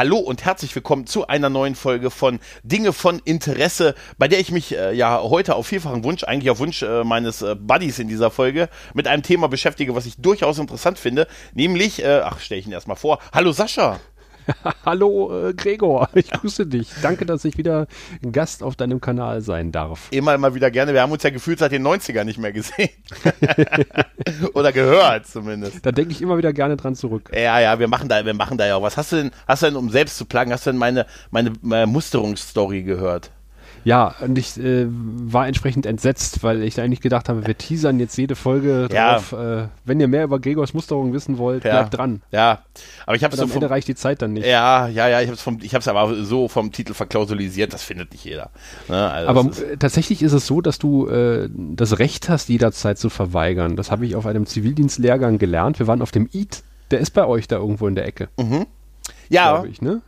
Hallo und herzlich willkommen zu einer neuen Folge von Dinge von Interesse, bei der ich mich äh, ja heute auf vielfachen Wunsch, eigentlich auf Wunsch äh, meines äh, Buddies in dieser Folge, mit einem Thema beschäftige, was ich durchaus interessant finde, nämlich, äh, ach, stelle ich ihn erstmal vor. Hallo Sascha. Hallo äh, Gregor, ich grüße dich. Danke, dass ich wieder Gast auf deinem Kanal sein darf. Immer, immer wieder gerne. Wir haben uns ja gefühlt seit den 90ern nicht mehr gesehen. Oder gehört zumindest. Da denke ich immer wieder gerne dran zurück. Ja, ja, wir machen da, wir machen da ja auch was. Hast du denn, hast du denn, um selbst zu plagen, hast du denn meine, meine, meine Musterungsstory gehört? Ja, und ich äh, war entsprechend entsetzt, weil ich eigentlich gedacht habe, wir teasern jetzt jede Folge Ja. drauf. Äh, wenn ihr mehr über Gregors Musterung wissen wollt, Ja. bleibt dran. Ja, aber ich habe so am vom, Ende reicht die Zeit dann nicht. ja, ja, ja, ich habe es es aber so vom Titel verklausulisiert. Das findet nicht jeder. Ne? Also Aber ist, äh, tatsächlich ist es so, dass du äh, das Recht hast, jederzeit zu verweigern. Das habe ich auf einem Zivildienstlehrgang gelernt. Wir waren auf dem EAT. Der ist bei euch da irgendwo in der Ecke, ja, glaube ich, ne?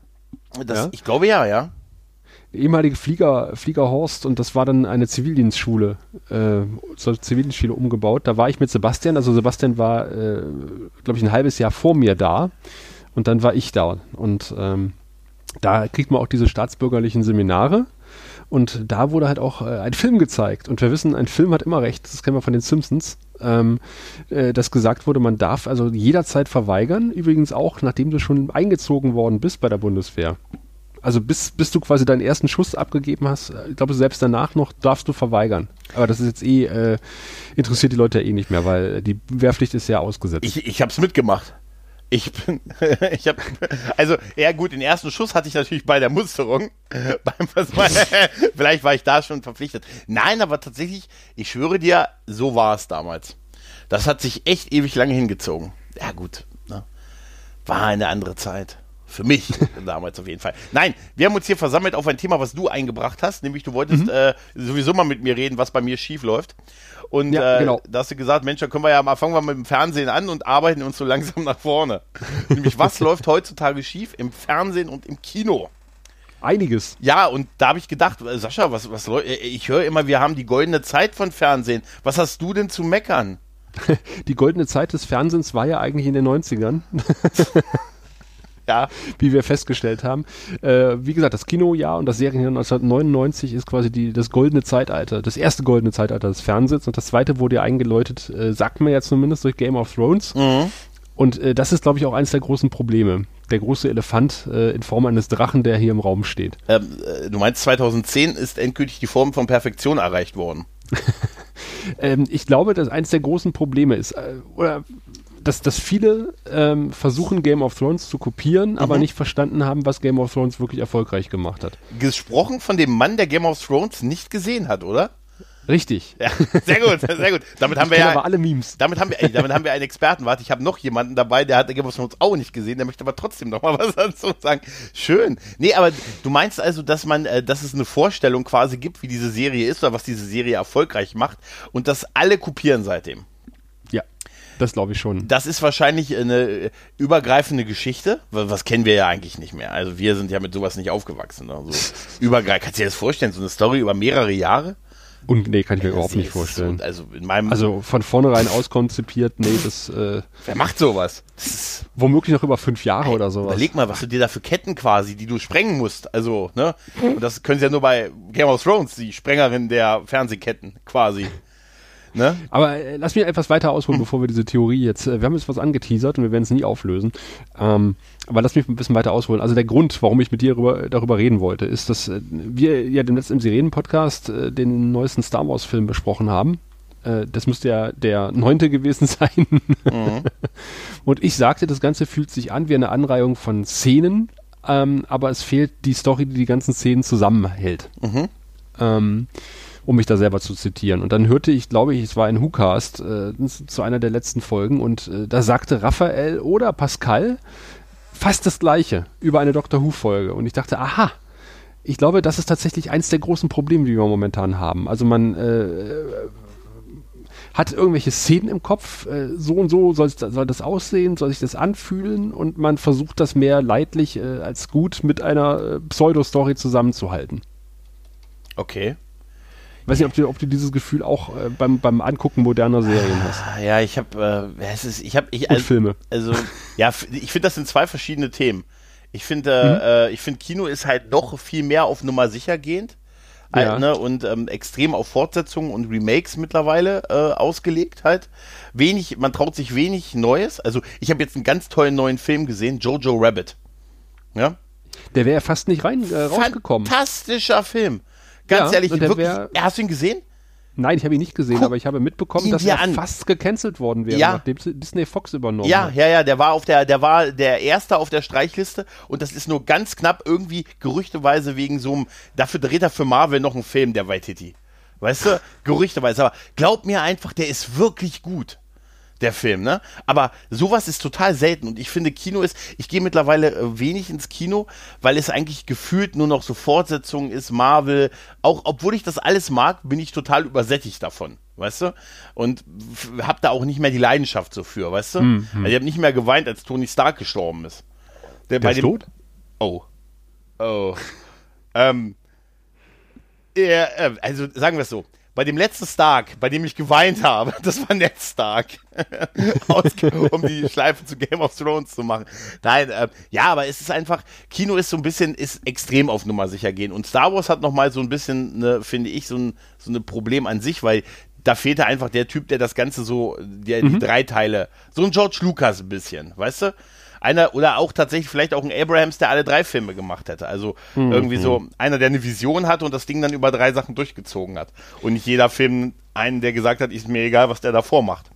das, ja. ich glaube ja, ja. Ehemalige Flieger, Fliegerhorst und das war dann eine Zivildienstschule, äh, zur Zivildienstschule umgebaut. Da war ich mit Sebastian, also Sebastian war, äh, glaube ich, ein halbes Jahr vor mir da und dann war ich da und ähm, da kriegt man auch diese staatsbürgerlichen Seminare und da wurde halt auch äh, ein Film gezeigt und wir wissen, ein Film hat immer recht, das kennen wir von den Simpsons, ähm, äh, dass gesagt wurde, man darf also jederzeit verweigern, übrigens auch, nachdem du schon eingezogen worden bist bei der Bundeswehr. Also bis, bis du quasi deinen ersten Schuss abgegeben hast, äh, ich glaube selbst danach noch darfst du verweigern. Aber das ist jetzt eh, äh, interessiert die Leute ja eh nicht mehr, weil die Wehrpflicht ist ja ausgesetzt. Ich, ich habe es mitgemacht. Ich bin, ich habe, also ja gut, den ersten Schuss hatte ich natürlich bei der Musterung. Beim, vielleicht war ich da schon verpflichtet. Nein, aber tatsächlich, ich schwöre dir, so war es damals. Das hat sich echt ewig lange hingezogen. Ja gut, ne? war eine andere Zeit. Für mich damals auf jeden Fall. Nein, wir haben uns hier versammelt auf ein Thema, was du eingebracht hast, nämlich du wolltest äh, sowieso mal mit mir reden, was bei mir schief läuft. Und Ja, äh, genau. da hast du gesagt, Mensch, dann können wir ja mal, fangen wir mit dem Fernsehen an und arbeiten uns so langsam nach vorne. Nämlich, was läuft heutzutage schief im Fernsehen und im Kino? Einiges. Ja, und da habe ich gedacht, äh, Sascha, was, was, äh, ich höre immer, wir haben die goldene Zeit von Fernsehen. Was hast du denn zu meckern? Die goldene Zeit des Fernsehens war ja eigentlich in den 90ern, Ja, wie wir festgestellt haben. Äh, wie gesagt, das Kinojahr und das Serienjahr 1999 ist quasi die, das goldene Zeitalter, das erste goldene Zeitalter des Fernsehens und das zweite wurde ja eingeläutet, äh, sagt man ja zumindest durch Game of Thrones. Und äh, das ist, glaube ich, auch eines der großen Probleme. Der große Elefant äh, in Form eines Drachen, der hier im Raum steht. ähm, äh, du meinst, 2010 ist endgültig die Form von Perfektion erreicht worden. Ähm, ich glaube, dass eines der großen Probleme ist, äh, oder dass, dass viele ähm, versuchen, Game of Thrones zu kopieren, aber nicht verstanden haben, was Game of Thrones wirklich erfolgreich gemacht hat. Gesprochen von dem Mann, der Game of Thrones nicht gesehen hat, oder? Richtig. Ja, sehr gut, sehr gut. Damit haben wir Ich kenn ja, aber alle Memes. damit haben wir, ey, damit haben wir einen Experten. Warte, ich habe noch jemanden dabei, der hat Game of Thrones auch nicht gesehen, der möchte aber trotzdem noch mal was dazu sagen. Schön. Nee, aber du meinst also, dass man, äh, dass es eine Vorstellung quasi gibt, wie diese Serie ist oder was diese Serie erfolgreich macht und das alle kopieren seitdem. Ja, das glaube ich schon. Das ist wahrscheinlich eine äh, übergreifende Geschichte, wa- was kennen wir ja eigentlich nicht mehr. Also wir sind ja mit sowas nicht aufgewachsen. Ne? So übergreifend. Kannst du dir das vorstellen? So eine Story über mehrere Jahre? Und nee, kann ich mir überhaupt Das nicht vorstellen. So, also in meinem, Also von vornherein auskonzipiert, nee, das äh, wer macht sowas? Womöglich noch über fünf Jahre oder sowas. Überleg mal, was du dir da für Ketten quasi, die du sprengen musst. Also, ne? Und das können sie ja nur bei Game of Thrones, die Sprengerin der Fernsehketten quasi. Ne? Aber äh, lass mich etwas weiter ausholen, bevor wir diese Theorie jetzt, äh, wir haben jetzt was angeteasert und wir werden es nie auflösen. Ähm, aber lass mich ein bisschen weiter ausholen. Also der Grund, warum ich mit dir darüber, darüber reden wollte, ist, dass äh, wir ja dem letzten Sirenen-Podcast äh, den neuesten Star Wars-Film besprochen haben. Äh, das müsste ja der neunte gewesen sein. und ich sagte, das Ganze fühlt sich an wie eine Anreihung von Szenen, ähm, aber es fehlt die Story, die die ganzen Szenen zusammenhält. Ähm, um mich da selber zu zitieren. Und dann hörte ich, glaube ich, es war ein WhoCast äh, zu einer der letzten Folgen und äh, da sagte Raphael oder Pascal fast das Gleiche über eine Doctor Who-Folge. Und ich dachte, aha, ich glaube, das ist tatsächlich eins der großen Probleme, die wir momentan haben. Also man äh, hat irgendwelche Szenen im Kopf, äh, so und so soll, soll das aussehen, soll sich das anfühlen und man versucht das mehr leidlich äh, als gut mit einer äh, Pseudo-Story zusammenzuhalten. Okay. Weiß nicht, ob du, ob du dieses Gefühl auch äh, beim, beim Angucken moderner Serien hast. Ah, Ja, ich habe, äh, es ist, ich habe, ich, Und also, Filme. also ja, ich finde, das sind zwei verschiedene Themen. Ich finde, mhm. äh, ich finde, Kino ist halt noch viel mehr auf Nummer sicher gehend. Ja. Halt, ne, und ähm, extrem auf Fortsetzungen und Remakes mittlerweile äh, ausgelegt halt. Wenig, man traut sich wenig Neues. Also ich habe jetzt einen ganz tollen neuen Film gesehen, Jojo Rabbit. Ja. Der wäre fast nicht rein äh, rausgekommen. Fantastischer Film. Ganz ja, ehrlich, wirklich, wär, hast du ihn gesehen? Nein, ich habe ihn nicht gesehen, Guck aber ich habe mitbekommen, dass er an. fast gecancelt worden wäre, ja. nachdem Disney Fox übernommen ja, hat. Ja, ja, der war auf der, der war der erste auf der Streichliste und das ist nur ganz knapp irgendwie gerüchteweise wegen so einem, dafür dreht er für Marvel noch einen Film, der Waititi. Weißt du? Gerüchteweise. Aber glaub mir einfach, der ist wirklich gut der Film, ne? Aber sowas ist total selten und ich finde, Kino ist, ich gehe mittlerweile äh, wenig ins Kino, weil es eigentlich gefühlt nur noch so Fortsetzungen ist, Marvel, auch obwohl ich das alles mag, bin ich total übersättigt davon. Weißt du? Und hab da auch nicht mehr die Leidenschaft so für, weißt du? Mhm. Also ich habe nicht mehr geweint, als Tony Stark gestorben ist. Der, der ist dem, tot? Oh. Oh. ähm. Er, äh, also sagen wir es so bei dem letzten Stark, bei dem ich geweint habe, das war Ned Stark, um die Schleife zu Game of Thrones zu machen. Nein, äh, ja, aber es ist einfach, Kino ist so ein bisschen, ist extrem auf Nummer sicher gehen. Und Star Wars hat nochmal so ein bisschen, ne, finde ich, so ein, so ein Problem an sich, weil da fehlte einfach der Typ, der das Ganze so, der, mhm. die drei Teile, so ein George Lucas ein bisschen, weißt du? Einer oder auch tatsächlich vielleicht auch ein Abrahams, der alle drei Filme gemacht hätte. Also mhm. irgendwie so einer, der eine Vision hatte und das Ding dann über drei Sachen durchgezogen hat. Und nicht jeder Film einen, der gesagt hat, ist mir egal, was der davor macht.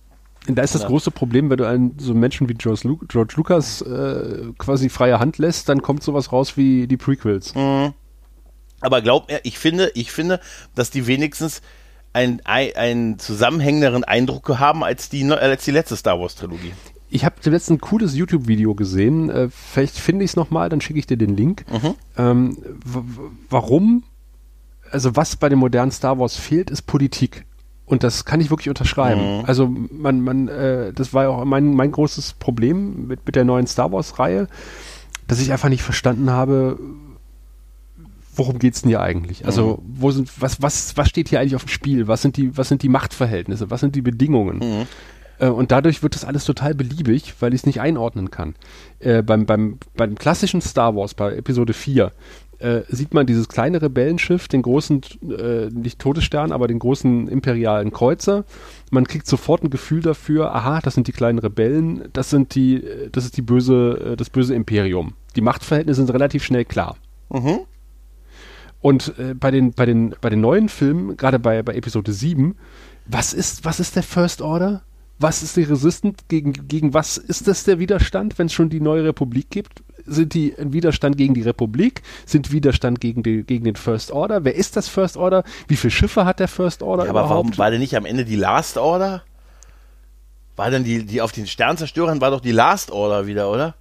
Da ist das ja. große Problem, wenn du einen so Menschen wie George, Lu George Lucas äh, quasi freie Hand lässt, dann kommt sowas raus wie die Prequels. Mhm. Aber glaub mir, ich finde, ich finde, dass die wenigstens einen, einen zusammenhängenderen Eindruck haben als die, als die letzte Star Wars Trilogie ich habe zuletzt ein cooles YouTube-Video gesehen. Äh, vielleicht finde ich es nochmal, dann schicke ich dir den Link. Mhm. Ähm, warum, also was bei dem modernen Star Wars fehlt, ist Politik. Und das kann ich wirklich unterschreiben. Mhm. Also man, man, äh, das war ja auch mein, mein großes Problem mit, mit der neuen Star Wars-Reihe, dass ich einfach nicht verstanden habe, worum geht's denn hier eigentlich? Also, mhm. wo sind, was, was, was steht hier eigentlich auf dem Spiel? Was sind die, was sind die Machtverhältnisse? Was sind die Bedingungen? Mhm. Äh, und dadurch wird das alles total beliebig, weil ich es nicht einordnen kann. Äh, beim, beim, beim klassischen Star Wars, bei Episode 4, äh, sieht man dieses kleine Rebellenschiff, den großen, äh, nicht Todesstern, aber den großen imperialen Kreuzer. Man kriegt sofort ein Gefühl dafür, aha, das sind die kleinen Rebellen, das sind die, äh, das ist die böse, äh, das böse Imperium. Die Machtverhältnisse sind relativ schnell klar. Mhm. Und äh, bei, den, bei, den, bei den neuen Filmen, gerade bei, bei Episode 7, was ist, was ist der First Order? Was ist die Resistance, gegen, gegen was ist das der Widerstand, wenn es schon die neue Republik gibt? Sind die ein Widerstand gegen die Republik? Sind Widerstand gegen, die, gegen den First Order? Wer ist das First Order? Wie viele Schiffe hat der First Order ja, aber überhaupt? warum war denn nicht am Ende die Last Order? War denn die, die auf den Sternzerstörern war doch die Last Order wieder, oder?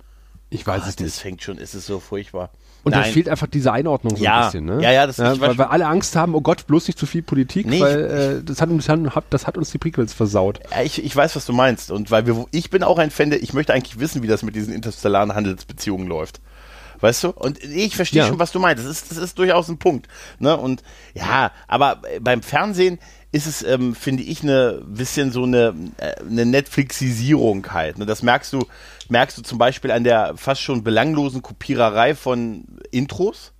Ich weiß Gott, es nicht. Das fängt schon, ist es so furchtbar. Und da fehlt einfach diese Einordnung so ja, ein bisschen, ne? Ja, ja, das ja, weil, weil alle Angst haben, oh Gott, bloß nicht zu viel Politik, nee, weil ich, äh, das, hat, das hat uns die Prequels versaut. Ja, ich, ich weiß, was du meinst. Und weil wir, ich bin auch ein Fan, der, ich möchte eigentlich wissen, wie das mit diesen interstellaren Handelsbeziehungen läuft. Weißt du? Und ich verstehe ja. schon, was du meinst. Das ist, das ist durchaus ein Punkt. Ne? Und ja, aber beim Fernsehen ist es, ähm, finde ich, eine bisschen so eine, äh, eine Netflixisierung halt. Ne? Das merkst du, merkst du zum Beispiel an der fast schon belanglosen Kopiererei von Intros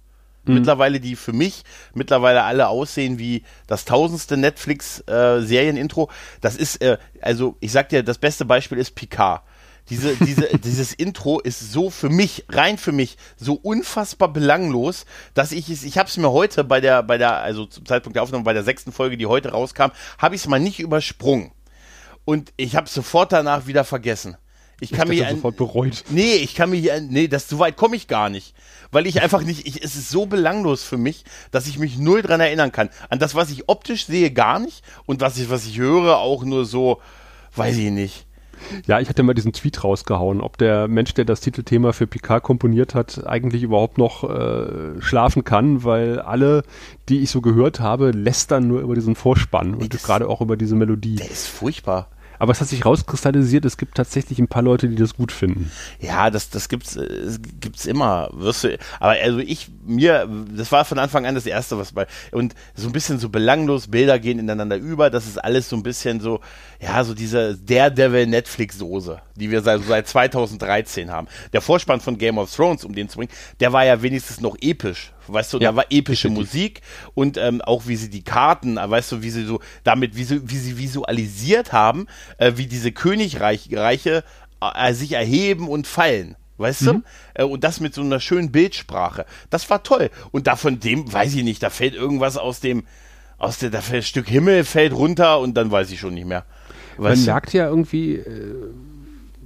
Mhm. Mittlerweile, die für mich mittlerweile alle aussehen wie das tausendste Netflix-Serienintro. Äh, das ist, äh, also ich sag dir, das beste Beispiel ist Picard. Diese, diese, dieses Intro ist so für mich, rein für mich, so unfassbar belanglos, dass ich es, ich habe es mir heute bei der, bei der, also zum Zeitpunkt der Aufnahme, bei der sechsten Folge, die heute rauskam, habe ich es mal nicht übersprungen. Und ich habe sofort danach wieder vergessen. Ich kann ich mich sofort bereut. Nee, ich kann mich nee, das so weit komme ich gar nicht, weil ich einfach nicht ich, es ist so belanglos für mich, dass ich mich null dran erinnern kann. An das was ich optisch sehe gar nicht und was ich was ich höre auch nur so weiß ich nicht. Ja, ich hatte mal diesen Tweet rausgehauen, ob der Mensch, der das Titelthema für Picard komponiert hat, eigentlich überhaupt noch äh, schlafen kann, weil alle, die ich so gehört habe, lästern nur über diesen Vorspann und gerade auch über diese Melodie. Der ist furchtbar. Aber es hat sich rauskristallisiert, es gibt tatsächlich ein paar Leute, die das gut finden. Ja, das, das gibt's, äh, gibt's immer. Wirst du, aber also ich, mir, das war von Anfang an das Erste, was bei, und so ein bisschen so belanglos, Bilder gehen ineinander über, das ist alles so ein bisschen so, ja, so diese Daredevil Netflix-Soße. Die wir seit, seit 2013 haben. Der Vorspann von Game of Thrones, um den zu bringen, der war ja wenigstens noch episch. Weißt du, Ja, da war epische definitiv. Musik und ähm, auch wie sie die Karten, äh, weißt du, wie sie so damit, wie sie, wie sie visualisiert haben, äh, wie diese Königreiche äh, sich erheben und fallen. Weißt Mhm. du? Äh, und das mit so einer schönen Bildsprache. Das war toll. Und da von dem, weiß ich nicht, da fällt irgendwas aus dem, aus der, da fällt ein Stück Himmel fällt runter und dann weiß ich schon nicht mehr. Man Weißt du? merkt ja irgendwie, äh,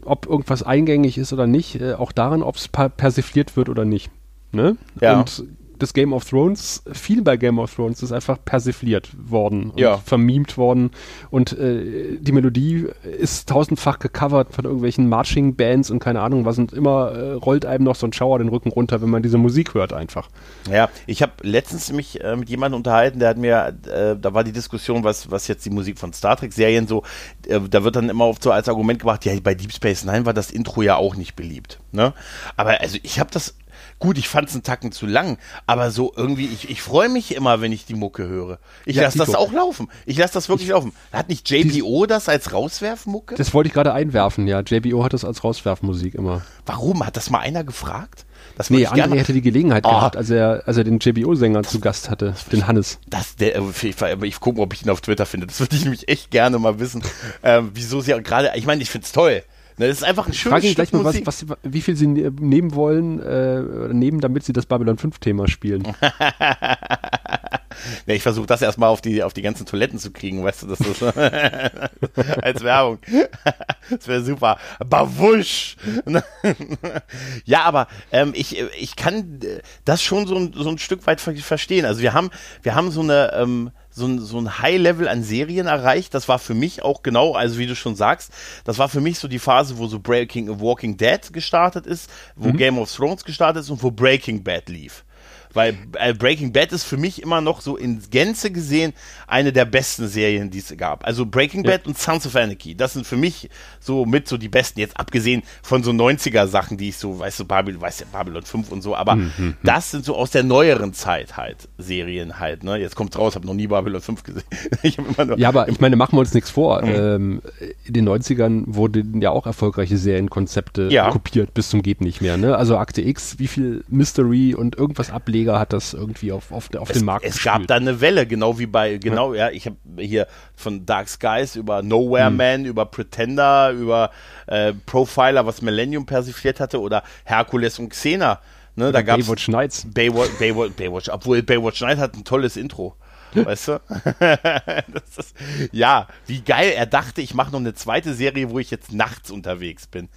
ob irgendwas eingängig ist oder nicht, äh, auch daran, ob es per persifliert wird oder nicht. Ne? Ja. Und das Game of Thrones, viel bei Game of Thrones ist einfach persifliert worden und Ja. vermimt worden. Und äh, die Melodie ist tausendfach gecovert von irgendwelchen Marching-Bands und keine Ahnung was. Und immer äh, rollt einem noch so ein Schauer den Rücken runter, wenn man diese Musik hört einfach. Ja, ich habe letztens mich äh, mit jemandem unterhalten, der hat mir, äh, da war die Diskussion, was, was jetzt die Musik von Star Trek-Serien so, äh, da wird dann immer oft so als Argument gebracht, ja, bei Deep Space Nine war das Intro ja auch nicht beliebt. Ne? Aber also ich habe das, gut, ich fand es einen Tacken zu lang, aber so irgendwie, ich, ich freue mich immer, wenn ich die Mucke höre. Ich Ja, lasse das auch laufen. Ich lasse das wirklich laufen. Hat nicht JBO das als Rauswerfmucke? Das wollte ich gerade einwerfen, ja. JBO hat das als Rauswerfmusik immer. Warum? Hat das mal einer gefragt? Das Nee, ich André hätte die Gelegenheit Oh. gehabt, als er, als er den JBO-Sänger zu Gast hatte, den Hannes. Das, der, ich, ich, ich gucke, ob ich ihn auf Twitter finde. Das würde ich nämlich echt gerne mal wissen. Ähm, wieso sie gerade, ich meine, ich finde es toll. Ne, das ist einfach ein schönes Frage Stück gleich mal, was, was, wie viel sie ne- nehmen wollen, äh, nehmen, damit sie das Babylon 5-Thema spielen. Ja, ich versuche das erstmal auf die, auf die ganzen Toiletten zu kriegen, weißt du, das ist als Werbung. Das wäre super. Bawusch! ja, aber ähm, ich, ich kann äh, das schon so ein, so ein Stück weit ver verstehen. Also wir haben, wir haben so eine, ähm, so ein, so ein High-Level an Serien erreicht. Das war für mich auch genau, also wie du schon sagst, das war für mich so die Phase, wo so Breaking Walking Dead gestartet ist, wo Game of Thrones gestartet ist und wo Breaking Bad lief. Weil äh, Breaking Bad ist für mich immer noch so in Gänze gesehen eine der besten Serien, die es gab. Also Breaking Ja. Bad und Sons of Anarchy, das sind für mich so mit so die besten, jetzt abgesehen von so 90er Sachen, die ich so, weißt du, Babylon, weißt ja, Babylon 5 und so, aber Mhm, das sind so aus der neueren Zeit halt, Serien halt, ne? Jetzt kommt's raus, habe noch nie Babylon 5 gesehen. Ja, aber ich meine, machen wir uns nichts vor. Mhm. Ähm, in den 90ern wurden ja auch erfolgreiche Serienkonzepte Ja. kopiert bis zum geht nicht mehr. Ne? Also Akte X, wie viel Mystery und irgendwas Ableger hat das irgendwie auf, auf, auf es, den Markt es gab da eine Welle, genau wie bei, genau, ja, ich habe hier von Dark Skies über Nowhere Hm. Man, über Pretender, über äh, Profiler, was Millennium persifliert hatte, oder Herkules und Xena. Ne, da gab's Baywatch Nights. Baywatch, Baywatch, Baywatch, obwohl Baywatch Night hat ein tolles Intro. Weißt du? ist, ja, wie geil. Er dachte, ich mache noch eine zweite Serie, wo ich jetzt nachts unterwegs bin.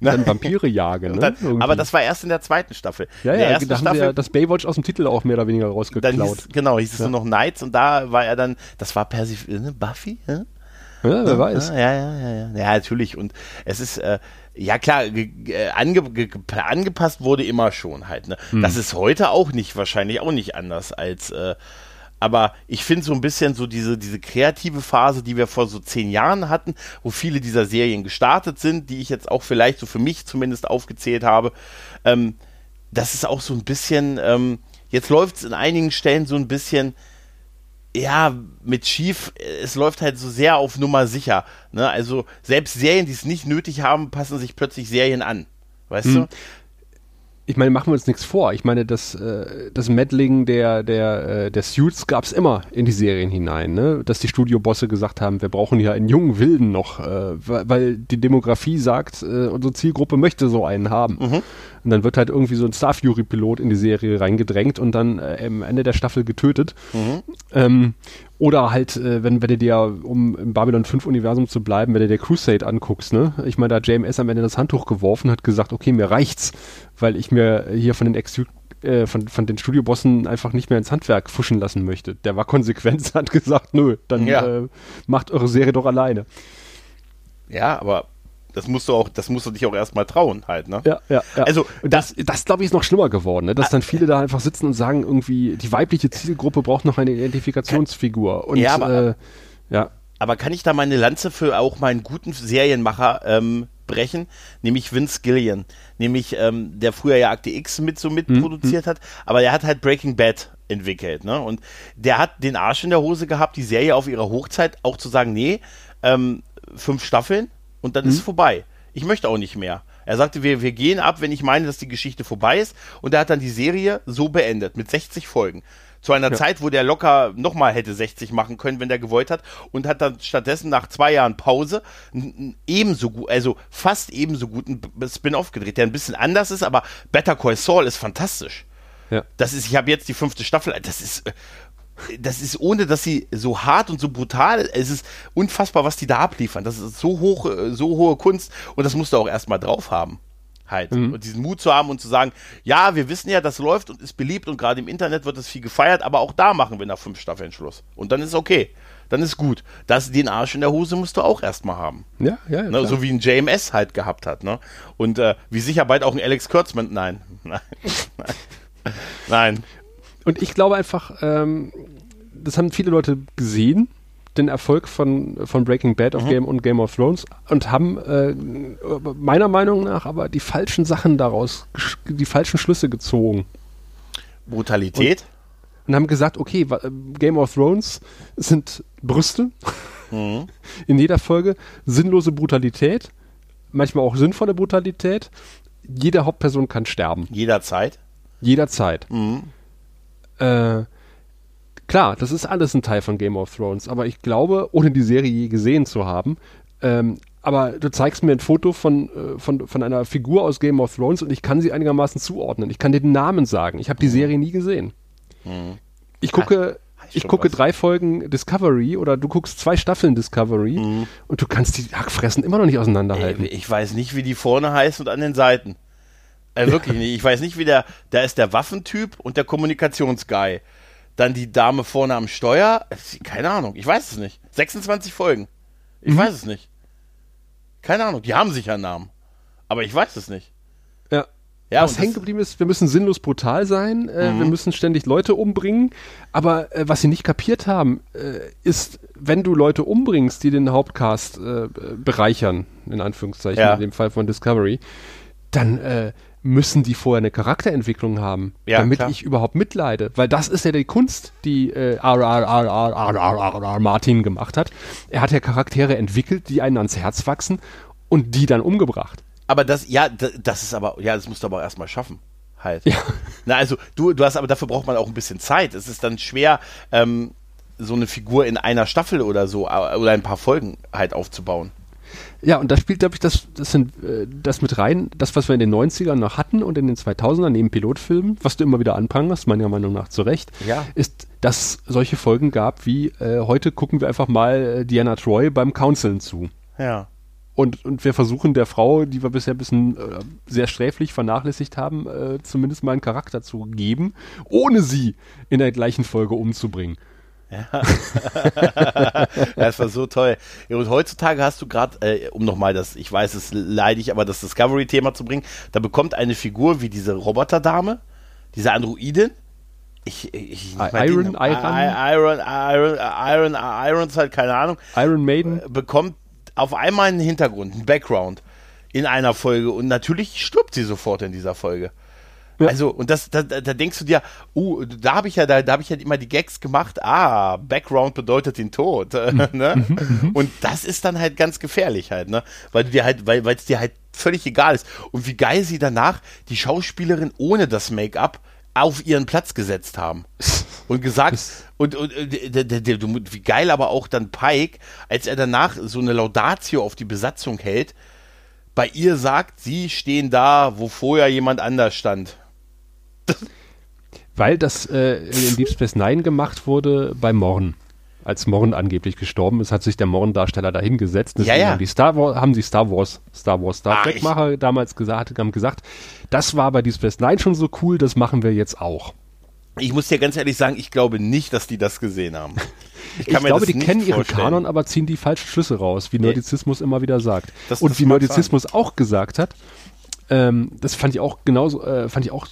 Dann Vampire jagen. Ne? Dann, aber das war erst in der zweiten Staffel. ja, ja, da haben sie ja das Baywatch aus dem Titel auch mehr oder weniger rausgeklaut. hieß, genau, hieß es nur noch Nights und da war er dann, das war Persif ne, Buffy? Ja? Ja, wer weiß. Ja, ja, ja, ja, ja, natürlich. Und es ist, äh, ja klar, ge, ge, ange, ge, ge, angepasst wurde immer schon halt. Ne? Hm. Das ist heute auch nicht, wahrscheinlich auch nicht anders als, äh, aber ich finde so ein bisschen so diese, diese kreative Phase, die wir vor so zehn Jahren hatten, wo viele dieser Serien gestartet sind, die ich jetzt auch vielleicht so für mich zumindest aufgezählt habe, ähm, das ist auch so ein bisschen, ähm, jetzt läuft es in einigen Stellen so ein bisschen, ja, mit schief, es läuft halt so sehr auf Nummer sicher. Ne? Also selbst Serien, die es nicht nötig haben, passen sich plötzlich Serien an. Weißt Hm. du? Ich meine, machen wir uns nichts vor. Ich meine, das, äh, das Meddling der, der, äh, der Suits gab es immer in die Serien hinein, ne? Dass die Studiobosse gesagt haben, wir brauchen hier einen jungen Wilden noch, äh, weil, die Demografie sagt, äh, unsere Zielgruppe möchte so einen haben. Und dann wird halt irgendwie so ein Star Fury-Pilot in die Serie reingedrängt und dann äh, am Ende der Staffel getötet. Ähm, oder halt, äh, wenn, wenn du dir, um im Babylon 5 Universum zu bleiben, wenn du dir Crusade anguckst, ne? Ich meine, da hat JMS am Ende das Handtuch geworfen, hat gesagt, okay, mir reicht's, weil ich mir hier von den Ex äh, von, von den Studiobossen einfach nicht mehr ins Handwerk fuschen lassen möchte. Der war konsequent, hat gesagt, nö, dann Ja. äh, macht eure Serie doch alleine. Ja, aber das musst du auch, das musst du dich auch erstmal trauen halt, ne? Ja, ja, ja. Also, Und das, das glaube ich, ist noch schlimmer geworden, ne? dass dann viele da einfach sitzen und sagen, irgendwie, die weibliche Zielgruppe braucht noch eine Identifikationsfigur. Und Ja, aber- äh, ja, Aber kann ich da meine Lanze für auch meinen guten Serienmacher ähm, brechen? Nämlich Vince Gillian. Nämlich, ähm, der früher ja Akte X mit so mitproduziert hat, aber der hat halt Breaking Bad entwickelt, ne? Und der hat den Arsch in der Hose gehabt, die Serie auf ihrer Hochzeit auch zu sagen, nee, ähm, fünf Staffeln und dann ist es vorbei. Ich möchte auch nicht mehr. Er sagte, wir, wir gehen ab, wenn ich meine, dass die Geschichte vorbei ist. Und er hat dann die Serie so beendet, mit 60 Folgen. Zu einer ja. Zeit, wo der locker nochmal hätte 60 machen können, wenn der gewollt hat. Und hat dann stattdessen nach zwei Jahren Pause ebenso gut, also fast ebenso guten Spin-off gedreht, der ein bisschen anders ist, aber Better Call Saul ist fantastisch. Ja. Das ist, ich habe jetzt die fünfte Staffel, das ist äh, das ist ohne, dass sie so hart und so brutal, es ist unfassbar, was die da abliefern. Das ist so hoch, so hohe Kunst und das musst du auch erstmal drauf haben. Halt. Mhm. Und diesen Mut zu haben und zu sagen, ja, wir wissen ja, das läuft und ist beliebt und gerade im Internet wird es viel gefeiert, aber auch da machen wir nach fünf Staffeln Schluss. Und dann ist okay. Dann ist gut. Das, den Arsch in der Hose musst du auch erstmal haben. Ja, ja, ja ne? So wie ein JMS halt gehabt hat, ne? Und äh, wie sicher bald auch ein Alex Kurtzman. Nein. Nein. Nein. Und ich glaube einfach, ähm, das haben viele Leute gesehen, den Erfolg von, von Breaking Bad auf mhm. Game und Game of Thrones und haben äh, meiner Meinung nach aber die falschen Sachen daraus, die falschen Schlüsse gezogen. Brutalität? Und, und haben gesagt, okay, Game of Thrones sind Brüste mhm. in jeder Folge, sinnlose Brutalität, manchmal auch sinnvolle Brutalität. Jede Hauptperson kann sterben. Jederzeit? Jederzeit. Mhm. Äh, klar, das ist alles ein Teil von Game of Thrones, aber ich glaube, ohne die Serie je gesehen zu haben, ähm, aber du zeigst mir ein Foto von, äh, von, von einer Figur aus Game of Thrones und ich kann sie einigermaßen zuordnen. Ich kann dir den Namen sagen. Ich habe die mhm. Serie nie gesehen. Mhm. Ich gucke, ich gucke was. drei Folgen Discovery oder du guckst zwei Staffeln Discovery mhm. und du kannst die Hackfressen immer noch nicht auseinanderhalten. Ey, ich weiß nicht, wie die vorne heißen und an den Seiten. Äh, wirklich nicht. Ich weiß nicht, wie der, da ist der Waffentyp und der Kommunikationsguy. Dann die Dame vorne am Steuer. Keine Ahnung. Ich weiß es nicht. 26 Folgen. Ich mhm. weiß es nicht. Keine Ahnung. Die haben sicher einen Namen. Aber ich weiß es nicht. Ja. ja was hängen geblieben ist, wir müssen sinnlos brutal sein, äh, mhm. wir müssen ständig Leute umbringen, aber äh, was sie nicht kapiert haben, äh, ist, wenn du Leute umbringst, die den Hauptcast äh, bereichern, in Anführungszeichen, ja. in dem Fall von Discovery, dann äh, müssen die vorher eine Charakterentwicklung haben, ja, damit klar. ich überhaupt mitleide. Weil das ist ja die Kunst, die äh, Martin gemacht hat. Er hat ja Charaktere entwickelt, die einen ans Herz wachsen und die dann umgebracht. Aber das, ja, das ist aber, ja, das musst du aber auch erstmal schaffen. Halt. Ja. Na, also du, du hast aber dafür braucht man auch ein bisschen Zeit. Es ist dann schwer, ähm, so eine Figur in einer Staffel oder so oder ein paar Folgen halt aufzubauen. Ja, und da spielt, glaube ich, das, das, sind, äh, das mit rein, das, was wir in den 90ern noch hatten und in den 2000ern neben Pilotfilmen, was du immer wieder anprangerst, meiner Meinung nach zu Recht, ja. ist, dass solche Folgen gab wie äh, heute gucken wir einfach mal äh, Diana Troy beim Counseln zu. Ja. Und, und wir versuchen der Frau, die wir bisher ein bisschen äh, sehr sträflich vernachlässigt haben, äh, zumindest mal einen Charakter zu geben, ohne sie in der gleichen Folge umzubringen. Ja. das war so toll. Und heutzutage hast du gerade, äh, um nochmal das, ich weiß, es leidig, aber das Discovery-Thema zu bringen, da bekommt eine Figur wie diese Roboterdame, diese Androidin, ich, ich, Iron, Iron, Iron, Iron, Iron, Iron, halt keine Ahnung. Iron Maiden äh, bekommt auf einmal einen Hintergrund, einen Background in einer Folge und natürlich stirbt sie sofort in dieser Folge. Ja. Also, und das, da, da denkst du dir, uh, da habe ich ja, da, da habe ich ja immer die Gags gemacht, ah, Background bedeutet den Tod. ne? Mhm, mhm. und das ist dann halt ganz gefährlich halt, ne? Weil du dir halt, weil es dir halt völlig egal ist. Und wie geil sie danach die Schauspielerin ohne das Make-up auf ihren Platz gesetzt haben. Und gesagt, und, und, und wie geil aber auch dann Pike, als er danach so eine Laudatio auf die Besatzung hält, bei ihr sagt, sie stehen da, wo vorher jemand anders stand. Weil das äh, in Deep Space Nine gemacht wurde bei Morn. Als Morn angeblich gestorben ist, hat sich der Morn-Darsteller dahingesetzt. Deswegen ja, ja. Haben, die Star Wars, haben die Star Wars, Star Wars, Star Trek-Macher damals gesagt, haben gesagt, das war bei Deep Space Nine schon so cool, das machen wir jetzt auch. Ich muss dir ganz ehrlich sagen, ich glaube nicht, dass die das gesehen haben. Ich, ich glaube, die kennen ihre Kanon, aber ziehen die falschen Schlüsse raus, wie nee. Nerdizismus immer wieder sagt. Das, Und das wie Nerdizismus sein. auch gesagt hat, ähm, das fand ich auch genauso, äh, fand ich auch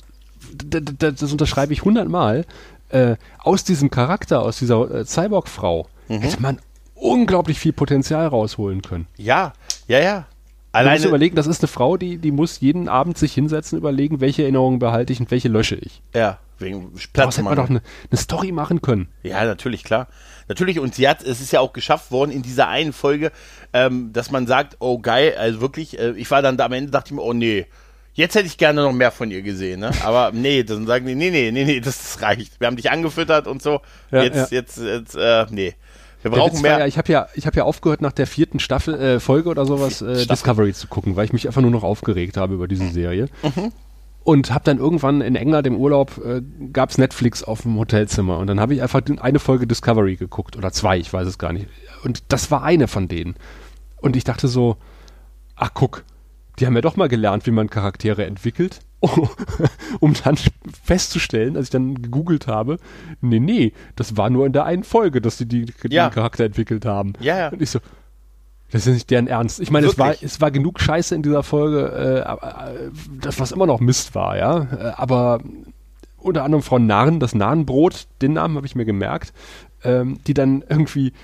das unterschreibe ich hundertmal, äh, aus diesem Charakter, aus dieser äh, Cyborg-Frau, mhm. hätte man unglaublich viel Potenzial rausholen können. Ja, ja, ja. Alleine, du musst überlegen, das ist eine Frau, die, die muss jeden Abend sich hinsetzen, überlegen, welche Erinnerungen behalte ich und welche lösche ich. Ja, wegen Platz. Daraus hätte man doch eine, eine Story machen können. Ja, natürlich, klar. Natürlich, und sie hat, es ist ja auch geschafft worden in dieser einen Folge, ähm, dass man sagt, oh geil, also wirklich, äh, ich war dann da am Ende, dachte ich mir, oh nee, jetzt hätte ich gerne noch mehr von ihr gesehen, ne? Aber nee, dann sagen die, nee, nee, nee, nee, das, das reicht. Wir haben dich angefüttert und so. Ja, jetzt, ja. jetzt, jetzt, äh, nee. Wir brauchen mehr. Ja, ich habe ja, ich habe ja aufgehört nach der vierten Staffel äh, Folge oder sowas äh, Discovery zu gucken, weil ich mich einfach nur noch aufgeregt habe über diese Serie. Mhm. Und habe dann irgendwann in England im Urlaub äh, gab's Netflix auf dem Hotelzimmer und dann habe ich einfach eine Folge Discovery geguckt oder zwei, ich weiß es gar nicht. Und das war eine von denen. Und ich dachte so, ach guck, die haben ja doch mal gelernt, wie man Charaktere entwickelt. um dann festzustellen, als ich dann gegoogelt habe, nee, nee, das war nur in der einen Folge, dass sie die, die ja. Charakter entwickelt haben. Ja, ja. Und ich so, das ist nicht deren Ernst. Ich meine, es war, es war genug Scheiße in dieser Folge, äh, äh, das was immer noch Mist war, ja. Äh, aber unter anderem Frau Narren, das Narrenbrot, den Namen habe ich mir gemerkt, ähm, die dann irgendwie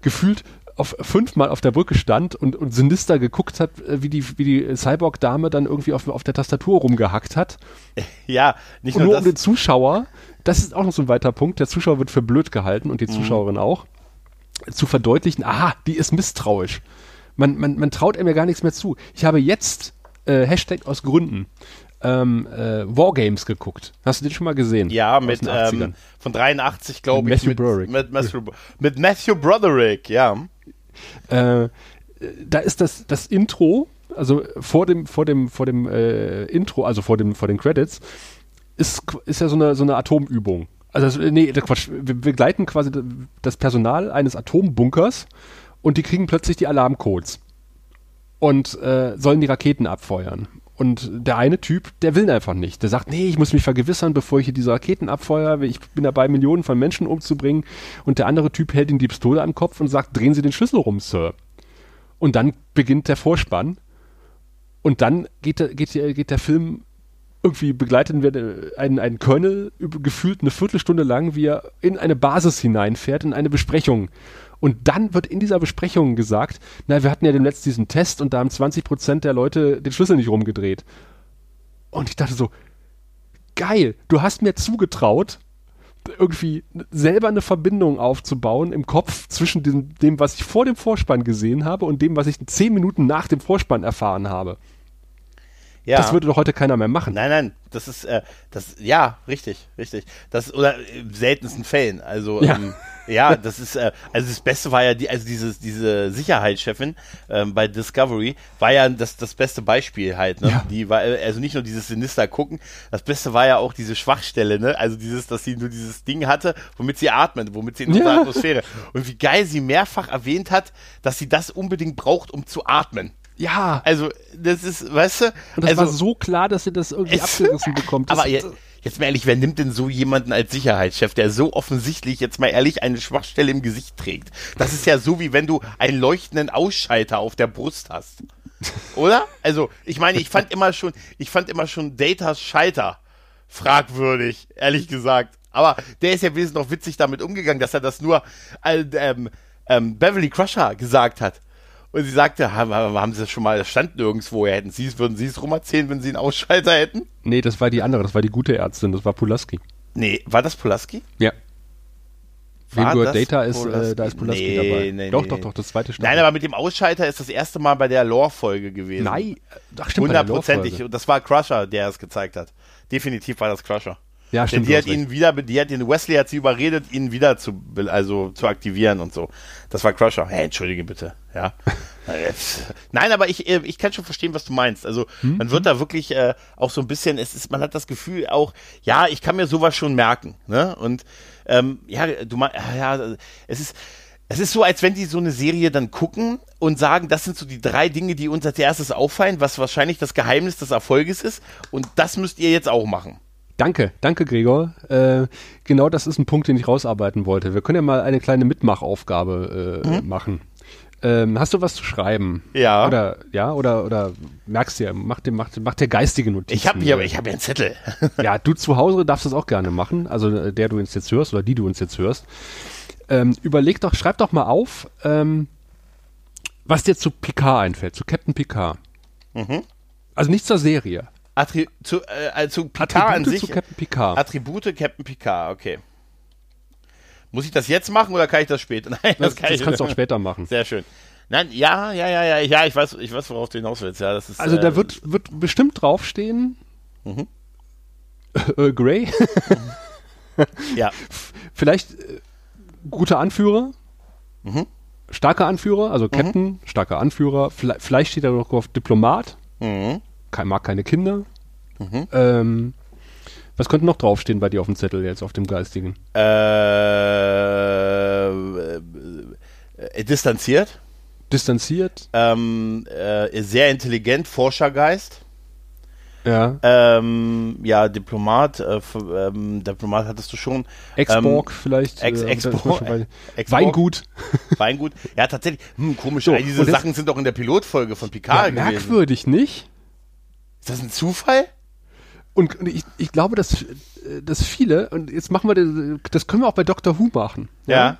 gefühlt auf fünfmal auf der Brücke stand und, und sinister geguckt hat, äh, wie die, wie die Cyborg-Dame dann irgendwie auf, auf der Tastatur rumgehackt hat. Ja, nicht und nur, nur um den Zuschauer, das ist auch noch so ein weiter Punkt, der Zuschauer wird für blöd gehalten und die mhm. Zuschauerin auch, zu verdeutlichen, aha, die ist misstrauisch. Man, man, man traut ihm ja gar nichts mehr zu. Ich habe jetzt, äh, Hashtag aus Gründen, ähm, äh, Wargames geguckt. Hast du den schon mal gesehen? Ja, mit ähm, von 83, glaube ich. Matthew Broderick. Mit, Matthew, mit Matthew Broderick, ja. Äh, da ist das, das Intro, also vor dem, vor dem, vor dem äh, Intro, also vor dem, vor den Credits, ist, ist ja so eine, so eine Atomübung. Also, nee, Quatsch, wir begleiten quasi das Personal eines Atombunkers und die kriegen plötzlich die Alarmcodes und äh, sollen die Raketen abfeuern. Und der eine Typ, der will einfach nicht. Der sagt, nee, ich muss mich vergewissern, bevor ich hier diese Raketen abfeuere. Ich bin dabei, Millionen von Menschen umzubringen. Und der andere Typ hält ihm die Pistole am Kopf und sagt, drehen Sie den Schlüssel rum, Sir. Und dann beginnt der Vorspann. Und dann geht der, geht, geht der Film irgendwie begleiten wir einen, einen Colonel gefühlt eine Viertelstunde lang, wie er in eine Basis hineinfährt, in eine Besprechung. Und dann wird in dieser Besprechung gesagt, na, wir hatten ja demnächst diesen Test und da haben 20 Prozent der Leute den Schlüssel nicht rumgedreht. Und ich dachte so, geil, du hast mir zugetraut, irgendwie selber eine Verbindung aufzubauen im Kopf zwischen dem, dem, was ich vor dem Vorspann gesehen habe und dem, was ich zehn Minuten nach dem Vorspann erfahren habe. Ja. Das würde doch heute keiner mehr machen. Nein, nein, das ist, äh, das, ja, richtig, richtig. Das, oder in seltensten Fällen. Also, ja. Ähm, ja, das ist, äh, also das Beste war ja die, also dieses, diese Sicherheitschefin ähm, bei Discovery war ja das, das beste Beispiel halt, ne? Ja. Die war, also nicht nur dieses Sinister gucken, das Beste war ja auch diese Schwachstelle, ne? Also dieses, dass sie nur dieses Ding hatte, womit sie atmet, womit sie in unserer ja. Atmosphäre. Und wie geil sie mehrfach erwähnt hat, dass sie das unbedingt braucht, um zu atmen. Ja. Also, das ist, weißt du? Und das also, war so klar, dass sie das irgendwie abgerissen bekommt. aber jetzt, jetzt mal ehrlich, wer nimmt denn so jemanden als Sicherheitschef, der so offensichtlich, jetzt mal ehrlich, eine Schwachstelle im Gesicht trägt? Das ist ja so, wie wenn du einen leuchtenden Ausschalter auf der Brust hast. Oder? Also, ich meine, ich fand immer schon, ich fand immer schon Datas Schalter fragwürdig, ehrlich gesagt. Aber der ist ja wesentlich noch witzig damit umgegangen, dass er das nur äh, ähm, ähm, Beverly Crusher gesagt hat. Und sie sagte, haben, haben Sie das schon mal, das stand nirgendwo, hätten Sie es, würden Sie es rum erzählen, wenn Sie einen Ausschalter hätten? Nee, das war die andere, das war die gute Ärztin, das war Pulaski. Nee, war das Pulaski? Ja. War Data ist, äh, da ist Pulaski nee, dabei. Nee, doch, nee. doch, doch, das zweite Staffel. Nein, aber mit dem Ausschalter ist das erste Mal bei der Lore-Folge gewesen. Nein, ach stimmt, Hundertprozentig. Und das war Crusher, der es gezeigt hat. Definitiv war das Crusher. Ja, stimmt. Denn die hat ihn wieder, die hat den Wesley hat sie überredet, ihn wieder zu, also zu aktivieren und so. Das war Crusher. Hey, entschuldige bitte, ja. Nein, aber ich, äh, ich kann schon verstehen, was du meinst. Also hm? man wird da wirklich äh, auch so ein bisschen, es ist, man hat das Gefühl auch, ja, ich kann mir sowas schon merken, ne? Und ähm, ja, du ja, es ist, es ist so, als wenn die so eine Serie dann gucken und sagen, das sind so die drei Dinge, die uns als erstes auffallen, was wahrscheinlich das Geheimnis des Erfolges ist. Und das müsst ihr jetzt auch machen. Danke, danke Gregor. Äh, genau das ist ein Punkt, den ich rausarbeiten wollte. Wir können ja mal eine kleine Mitmachaufgabe äh, mhm. machen. Ähm, hast du was zu schreiben? Ja. Oder ja, oder oder merkst du ja, mach dir mach, mach dir geistige Notizen. Ich habe hier, ich habe ja einen Zettel. ja, du zu Hause darfst das auch gerne machen, also äh, der du uns jetzt hörst oder die du uns jetzt hörst. Ähm, überleg doch, schreib doch mal auf, ähm, Was dir zu Picard einfällt, zu Captain Picard. Also nicht zur Serie. Attri zu, äh, zu Picard Attribute an sich. zu Captain Picard. Attribute Captain Picard, okay. Muss ich das jetzt machen oder kann ich das später? Nein, das, kann das ich kannst du auch später machen. Sehr schön. Nein, ja, ja, ja, ja, ja, ich weiß, ich weiß, worauf du hinaus willst. Ja, das ist, Also äh, da wird, wird bestimmt draufstehen. Mhm. Äh, Grey. ja, Vielleicht äh, guter Anführer. Mhm. Starker Anführer, also Captain, starker Anführer. Vielleicht, vielleicht steht da noch auf Diplomat. mhm. Mag keine Kinder. Ähm, was könnte noch draufstehen bei dir auf dem Zettel jetzt, auf dem geistigen? äh, äh, äh, distanziert, Distanziert. ähm, äh, sehr intelligent, Forschergeist, Ja. ähm, ja, Diplomat, äh, ähm, Diplomat hattest du schon. Ex-Borg vielleicht. Ex- äh, Ex-Borg, Ex-Borg. Weingut. Weingut. Ja, tatsächlich. Hm, komisch. So, all diese Sachen sind doch in der Pilotfolge von Ja, Picard gewesen. merkwürdig, nicht? Ist das ein Zufall? Und und ich, ich glaube, dass, äh, dass viele, und jetzt machen wir das, das können wir auch bei Doctor Who machen. Ja.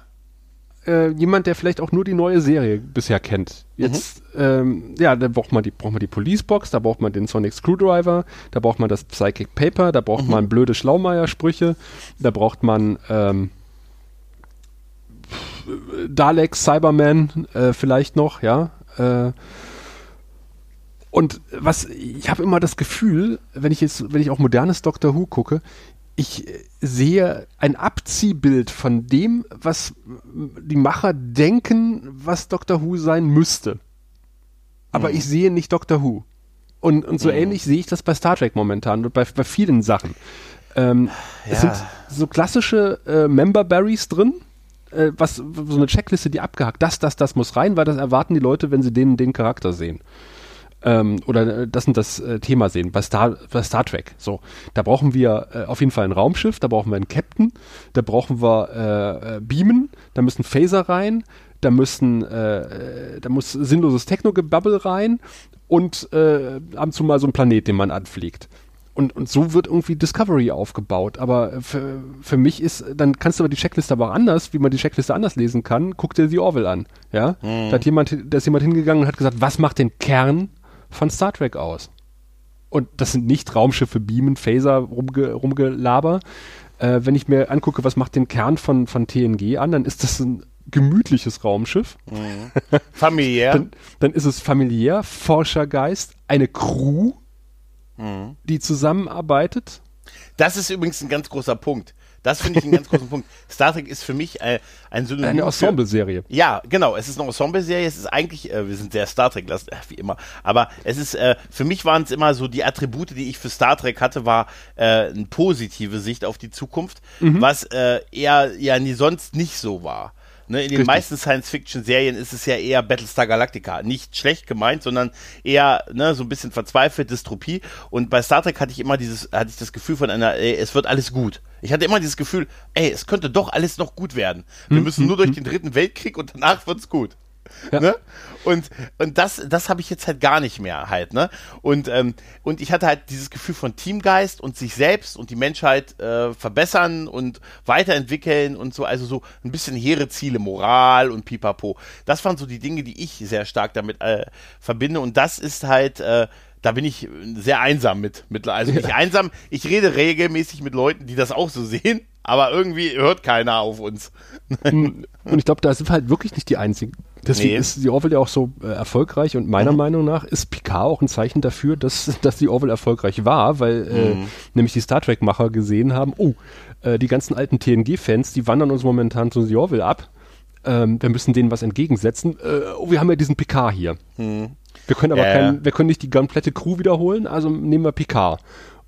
Äh, jemand, der vielleicht auch nur die neue Serie bisher kennt. Jetzt, ähm, ja, da braucht man die, braucht man die Police Box, da braucht man den Sonic Screwdriver, da braucht man das Psychic Paper, da braucht man blöde Schlaumeier-Sprüche, da braucht man ähm, Dalek, Cyberman, äh, vielleicht noch, ja. Äh, und was, ich habe immer das Gefühl, wenn ich jetzt, wenn ich auch modernes Doctor Who gucke, ich äh, sehe ein Abziehbild von dem, was die Macher denken, was Doctor Who sein müsste. Aber ich sehe nicht Doctor Who. Und, und so ähnlich sehe ich das bei Star Trek momentan und bei, bei vielen Sachen. Ähm, Es Ja. sind so klassische äh, Member Berries drin, äh, was so eine Checkliste, die abgehakt, das, das, das muss rein, weil das erwarten die Leute, wenn sie den, den Charakter sehen. Ähm, oder äh, das und das äh, Thema sehen, bei Star, bei Star Trek. So, da brauchen wir äh, auf jeden Fall ein Raumschiff, da brauchen wir einen Captain, da brauchen wir äh, äh, Beamen, da müssen Phaser rein, da müssen, äh, äh, da muss sinnloses Techno-Gebabbel rein und äh, ab und zu mal so ein Planet, den man anfliegt. Und, und so wird irgendwie Discovery aufgebaut. Aber für, für mich ist, dann kannst du aber die Checkliste aber auch anders, wie man die Checkliste anders lesen kann, guck dir die Orville an. Ja? Da hat jemand, da ist jemand hingegangen und hat gesagt, was macht den Kern von Star Trek aus? Und das sind nicht Raumschiffe, Beamen, Phaser, rumge, rumgelaber. Äh, wenn ich mir angucke, was macht den Kern von, von TNG an, dann ist das ein gemütliches Raumschiff. Familiär. Dann, dann ist es familiär, Forschergeist, eine Crew, die zusammenarbeitet. Das ist übrigens ein ganz großer Punkt. Das finde ich einen ganz großen Punkt. Star Trek ist für mich äh, ein Synonym. Eine Ensemble-Serie. Ja, genau. Es ist eine Ensemble-Serie. Es ist eigentlich, äh, wir sind sehr Star Trek, äh, wie immer. Aber es ist, äh, für mich waren es immer so die Attribute, die ich für Star Trek hatte, war äh, eine positive Sicht auf die Zukunft, was äh, eher ja nie sonst nicht so war. Ne, in den Richtig. meisten Science-Fiction-Serien ist es ja eher Battlestar Galactica. Nicht schlecht gemeint, sondern eher ne, so ein bisschen verzweifelt, Dystropie. Und bei Star Trek hatte ich immer dieses, hatte ich das Gefühl von einer, ey, es wird alles gut. Ich hatte immer dieses Gefühl, ey, es könnte doch alles noch gut werden. Wir müssen nur durch den dritten Weltkrieg und danach wird's gut. Ja. Ne? Und, und das, das habe ich jetzt halt gar nicht mehr halt, ne? Und, ähm, und ich hatte halt dieses Gefühl von Teamgeist und sich selbst und die Menschheit äh, verbessern und weiterentwickeln und so, also so ein bisschen hehre Ziele, Moral und Pipapo. Das waren so die Dinge, die ich sehr stark damit äh, verbinde. Und das ist halt, äh, da bin ich sehr einsam mit. mit also nicht einsam, ich rede regelmäßig mit Leuten, die das auch so sehen, aber irgendwie hört keiner auf uns. Und ich glaube, da sind wir halt wirklich nicht die Einzigen. Deswegen Nee. ist die Orville ja auch so äh, erfolgreich und meiner Meinung nach ist Picard auch ein Zeichen dafür, dass, dass die Orville erfolgreich war, weil äh, nämlich die Star Trek-Macher gesehen haben, oh, äh, die ganzen alten TNG-Fans, die wandern uns momentan zu die Orville ab. Ähm, wir müssen denen was entgegensetzen. Äh, oh, wir haben ja diesen Picard hier. Wir können aber kein, wir können nicht die komplette Crew wiederholen, also nehmen wir Picard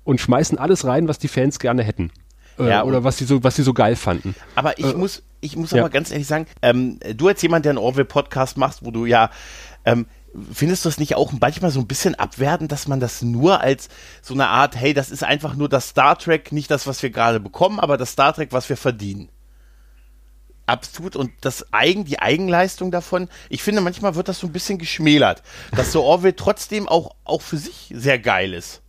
und schmeißen alles rein, was die Fans gerne hätten. Äh, Ja, oder was sie so, was sie so geil fanden. Aber ich Äh, muss, ich muss ja. aber ganz ehrlich sagen, ähm, du als jemand, der einen Orwell-Podcast machst, wo du ja, ähm, findest du es nicht auch manchmal so ein bisschen abwertend, dass man das nur als so eine Art, hey, das ist einfach nur das Star Trek, nicht das, was wir gerade bekommen, aber das Star Trek, was wir verdienen. Absolut. Und das Eigen, die Eigenleistung davon, ich finde, manchmal wird das so ein bisschen geschmälert, dass so Orwell trotzdem auch, auch für sich sehr geil ist.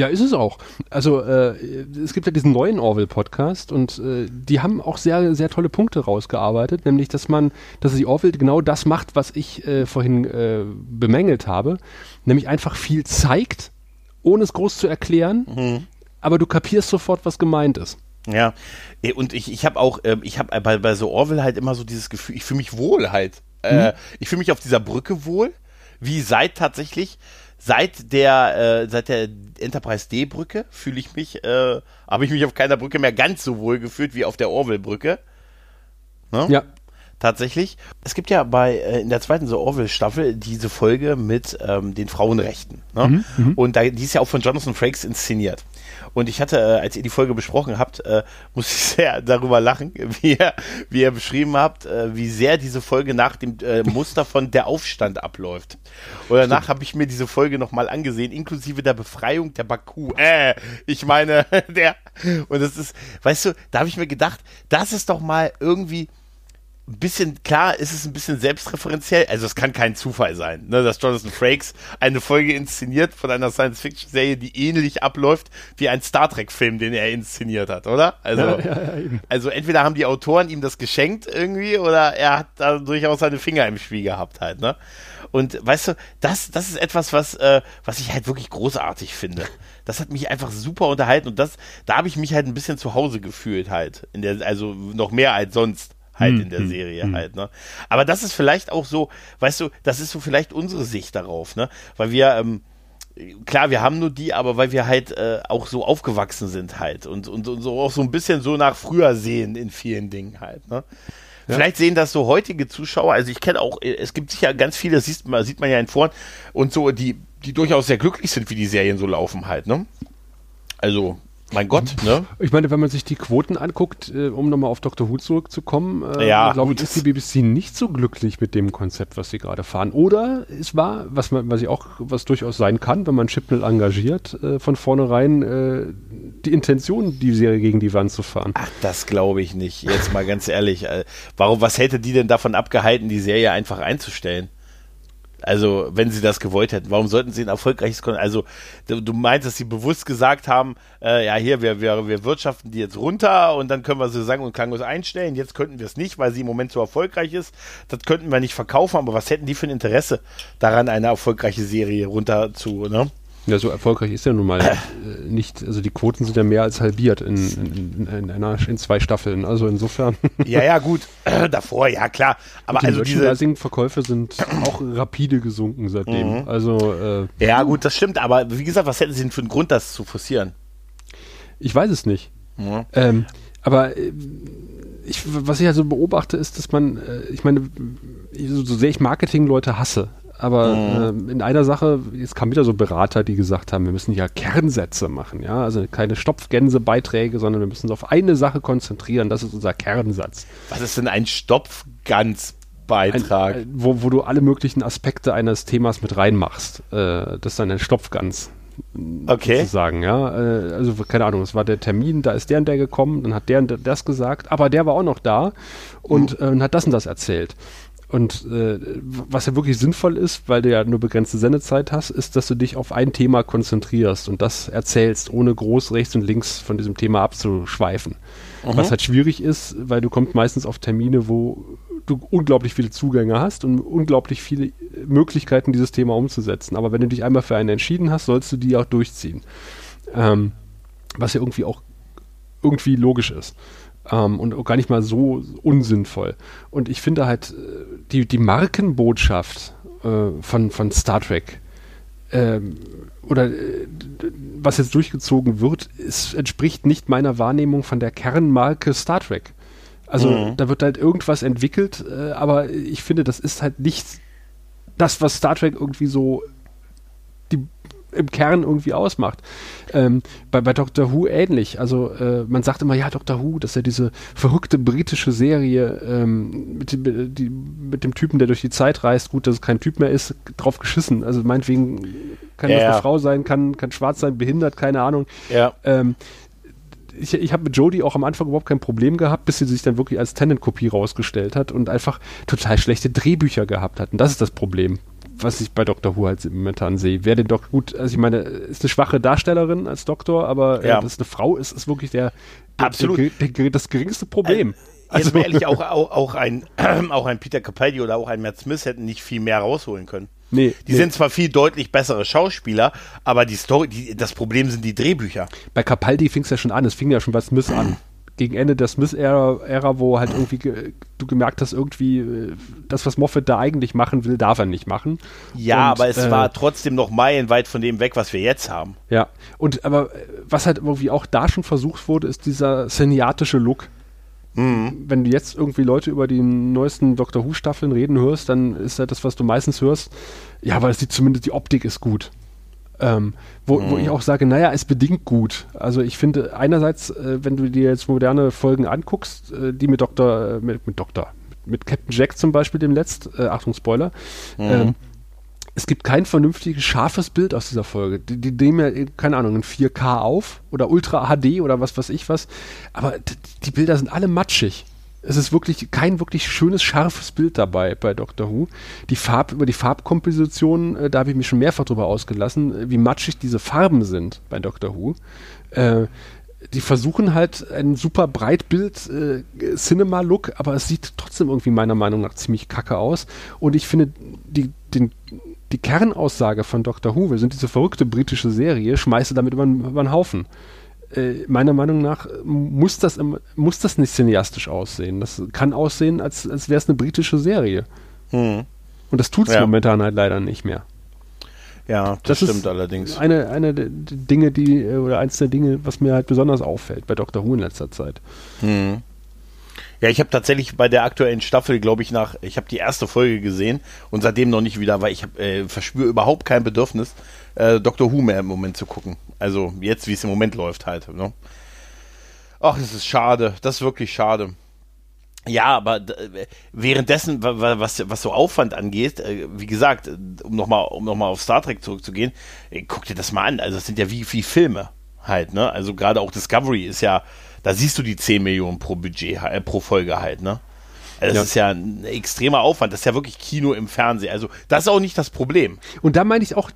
Ja, ist es auch. Also äh, es gibt ja diesen neuen Orville-Podcast und äh, die haben auch sehr, sehr tolle Punkte rausgearbeitet, nämlich dass man, dass die Orville genau das macht, was ich äh, vorhin äh, bemängelt habe, nämlich einfach viel zeigt, ohne es groß zu erklären, mhm. aber du kapierst sofort, was gemeint ist. Ja, und ich, ich habe auch, äh, ich habe bei, bei so Orville halt immer so dieses Gefühl, ich fühle mich wohl halt. Äh, mhm. Ich fühle mich auf dieser Brücke wohl, wie seit tatsächlich seit der äh, seit der Enterprise D Brücke fühle ich mich äh, habe ich mich auf keiner Brücke mehr ganz so wohl gefühlt wie auf der Orville Brücke. Ne? Ja. Tatsächlich. Es gibt ja bei äh, in der zweiten so Orville Staffel diese Folge mit ähm, den Frauenrechten. Ne? Mhm, mhm, Und da, die ist ja auch von Jonathan Frakes inszeniert. Und ich hatte, äh, als ihr die Folge besprochen habt, äh, muss ich sehr darüber lachen, wie ihr, wie ihr beschrieben habt, äh, wie sehr diese Folge nach dem äh, Muster von Der Aufstand abläuft. Und danach habe ich mir diese Folge nochmal angesehen, inklusive der Befreiung der Baku. Äh, ich meine, der. Und das ist, weißt du, da habe ich mir gedacht, das ist doch mal irgendwie ein bisschen, klar ist es ein bisschen selbstreferenziell, also es kann kein Zufall sein, ne, dass Jonathan Frakes eine Folge inszeniert von einer Science-Fiction-Serie, die ähnlich abläuft wie ein Star Trek-Film, den er inszeniert hat, oder? Also, ja, ja, ja, also entweder haben die Autoren ihm das geschenkt irgendwie oder er hat da durchaus seine Finger im Spiel gehabt halt, ne? Und weißt du, das, das ist etwas, was, äh, was ich halt wirklich großartig finde. Das hat mich einfach super unterhalten und das, da habe ich mich halt ein bisschen zu Hause gefühlt halt. In der, also noch mehr als sonst halt hm, in der hm, Serie hm. halt, ne? Aber das ist vielleicht auch so, weißt du, das ist so vielleicht unsere Sicht darauf, ne? Weil wir, ähm, klar, wir haben nur die, aber weil wir halt äh, auch so aufgewachsen sind halt und, und, und so auch so ein bisschen so nach früher sehen in vielen Dingen halt, ne? Ja. Vielleicht sehen das so heutige Zuschauer, also ich kenne auch, es gibt sicher ganz viele, das sieht man, sieht man ja in Foren und so, die, die durchaus sehr glücklich sind, wie die Serien so laufen halt, ne? Also, mein Gott, ne? Ich meine, wenn man sich die Quoten anguckt, äh, um nochmal auf Dr. Who zurückzukommen, äh, ja, glaube ich, ist die BBC nicht so glücklich mit dem Konzept, was sie gerade fahren. Oder es war, was man, was ich auch, was durchaus sein kann, wenn man Chipnell engagiert, äh, von vornherein äh, die Intention, die Serie gegen die Wand zu fahren. Ach, das glaube ich nicht. Jetzt mal ganz ehrlich. Äh, warum, was hätte die denn davon abgehalten, die Serie einfach einzustellen? Also, wenn sie das gewollt hätten, warum sollten sie ein erfolgreiches Kon Also, du, meinst, dass sie bewusst gesagt haben, äh, ja, hier, wir, wir, wir wirtschaften die jetzt runter und dann können wir sie sagen und klanglos einstellen. Jetzt könnten wir es nicht, weil sie im Moment so erfolgreich ist. Das könnten wir nicht verkaufen, aber was hätten die für ein Interesse daran, eine erfolgreiche Serie runter zu, ne? Ja, so erfolgreich ist ja nun mal äh, nicht. Also die Quoten sind ja mehr als halbiert in, in, in, einer, in zwei Staffeln. Also insofern. Ja, ja, gut. Davor, ja klar. Aber die also diese Verkäufe sind auch rapide gesunken seitdem. Mhm. Also äh, ja, gut, das stimmt. Aber wie gesagt, was hätten sie denn für einen Grund, das zu forcieren? Ich weiß es nicht. Mhm. Ähm, aber äh, ich, was ich also beobachte, ist, dass man, äh, ich meine, so sehr ich Marketingleute hasse, aber mhm. äh, in einer Sache, es kam wieder so Berater, die gesagt haben, wir müssen ja Kernsätze machen, ja, also keine Stopfgänse-Beiträge, sondern wir müssen uns auf eine Sache konzentrieren, das ist unser Kernsatz. Was ist denn ein Stopfgans? Beitrag. Ein, wo, wo du alle möglichen Aspekte eines Themas mit reinmachst. Äh, das ist dann ein Stopfgans. Okay. Sozusagen, ja. Äh, also, keine Ahnung, es war der Termin, da ist der und der gekommen, dann hat der und das gesagt, aber der war auch noch da und, mhm. äh, hat das und das erzählt. Und äh, was ja wirklich sinnvoll ist, weil du ja nur begrenzte Sendezeit hast, ist, dass du dich auf ein Thema konzentrierst und das erzählst, ohne groß rechts und links von diesem Thema abzuschweifen. Mhm. Was halt schwierig ist, weil du kommst meistens auf Termine, wo du unglaublich viele Zugänge hast und unglaublich viele Möglichkeiten, dieses Thema umzusetzen. Aber wenn du dich einmal für einen entschieden hast, sollst du die auch durchziehen. Ähm, was ja irgendwie auch irgendwie logisch ist ähm, und gar nicht mal so unsinnvoll. Und ich finde halt äh, die, die Markenbotschaft äh, von, von Star Trek ähm, oder äh, was jetzt durchgezogen wird, es entspricht nicht meiner Wahrnehmung von der Kernmarke Star Trek. Also mhm. da wird halt irgendwas entwickelt, äh, aber ich finde, das ist halt nicht das, was Star Trek irgendwie so im Kern irgendwie ausmacht. Ähm, bei, bei Doctor Who ähnlich. Also äh, man sagt immer, ja, Doctor Who, das ist ja diese verrückte britische Serie ähm, mit, dem, die, mit, dem Typen, der durch die Zeit reist. Gut, dass es kein Typ mehr ist, drauf geschissen. Also meinetwegen kann ja, das eine Frau sein, kann, kann schwarz sein, behindert, keine Ahnung. Ja. Ähm, ich, ich habe mit Jodie auch am Anfang überhaupt kein Problem gehabt, bis sie sich dann wirklich als Tenant-Kopie rausgestellt hat und einfach total schlechte Drehbücher gehabt hat. Und das ist das Problem was ich bei Dr. Who halt momentan sehe. Wer den doch gut, also ich meine, ist eine schwache Darstellerin als Doktor, aber äh, Ja. dass eine Frau ist, ist wirklich der, der, Absolut. Der, der, das geringste Problem. Also mal ehrlich, auch, auch, auch, ein, auch ein Peter Capaldi oder auch ein Matt Smith hätten nicht viel mehr rausholen können. nee, Die nee. sind zwar viel deutlich bessere Schauspieler, aber die Story, die, das Problem sind die Drehbücher. bei Capaldi fing es ja schon an, es fing ja schon bei Smith an. Gegen Ende der Smith-Ära, Ära, wo halt irgendwie ge du gemerkt hast, irgendwie äh, das, was Moffat da eigentlich machen will, darf er nicht machen. Ja, Und, aber es äh, war trotzdem noch meilenweit von dem weg, was wir jetzt haben. Ja, und aber äh, was halt irgendwie auch da schon versucht wurde, ist dieser cineatische Look. Mhm. Wenn du jetzt irgendwie Leute über die neuesten Doctor Who-Staffeln reden hörst, dann ist halt das, was du meistens hörst, ja, aber es sieht zumindest die Optik ist gut. Ähm, wo, wo Mhm. ich auch sage, naja, ist bedingt gut. Also ich finde einerseits, äh, wenn du dir jetzt moderne Folgen anguckst, äh, die mit Doktor, äh, mit, mit Doktor, mit Captain Jack zum Beispiel dem letzt, äh, Achtung Spoiler, Mhm. ähm, es gibt kein vernünftiges, scharfes Bild aus dieser Folge. Die, die nehmen ja, äh, keine Ahnung, in 4K auf oder Ultra HD oder was weiß ich was. Aber die Bilder sind alle matschig. Es ist wirklich kein wirklich schönes, scharfes Bild dabei bei Doctor Who. Die Farb, über die Farbkomposition, äh, da habe ich mich schon mehrfach drüber ausgelassen, äh, wie matschig diese Farben sind bei Doctor Who. Äh, die versuchen halt ein super Breitbild äh, Cinema-Look, aber es sieht trotzdem irgendwie meiner Meinung nach ziemlich kacke aus. Und ich finde, die, den, die Kernaussage von Doctor Who, wir sind diese verrückte britische Serie, schmeiße damit über, über den Haufen. Äh, meiner Meinung nach äh, muss das, muss das nicht cineastisch aussehen. Das kann aussehen, als, als wäre es eine britische Serie. Hm. Und das tut es Ja. momentan halt leider nicht mehr. Ja, das, Das stimmt allerdings. Eine, eine der Dinge, die, äh, oder eins der Dinge, was mir halt besonders auffällt bei Doctor Who in letzter Zeit. Hm. Ja, ich habe tatsächlich bei der aktuellen Staffel, glaube ich, nach, ich habe die erste Folge gesehen und seitdem noch nicht wieder, weil ich hab, äh, verspüre überhaupt kein Bedürfnis, äh, Doctor Who mehr im Moment zu gucken. Also jetzt, wie es im Moment läuft halt. Ne? Ach, das ist schade. Das ist wirklich schade. Ja, aber äh, währenddessen, wa- wa- was, was so Aufwand angeht, äh, wie gesagt, um nochmal um noch auf Star Trek zurückzugehen, äh, guck dir das mal an. Also, das sind ja wie viel Filme halt, ne? Also, gerade auch Discovery ist ja, da siehst du die 10 Millionen pro Budget, pro Folge halt, ne? Das Ja. ist ja ein extremer Aufwand. Das ist ja wirklich Kino im Fernsehen. Also, das ist auch nicht das Problem. Und da meine ich auch,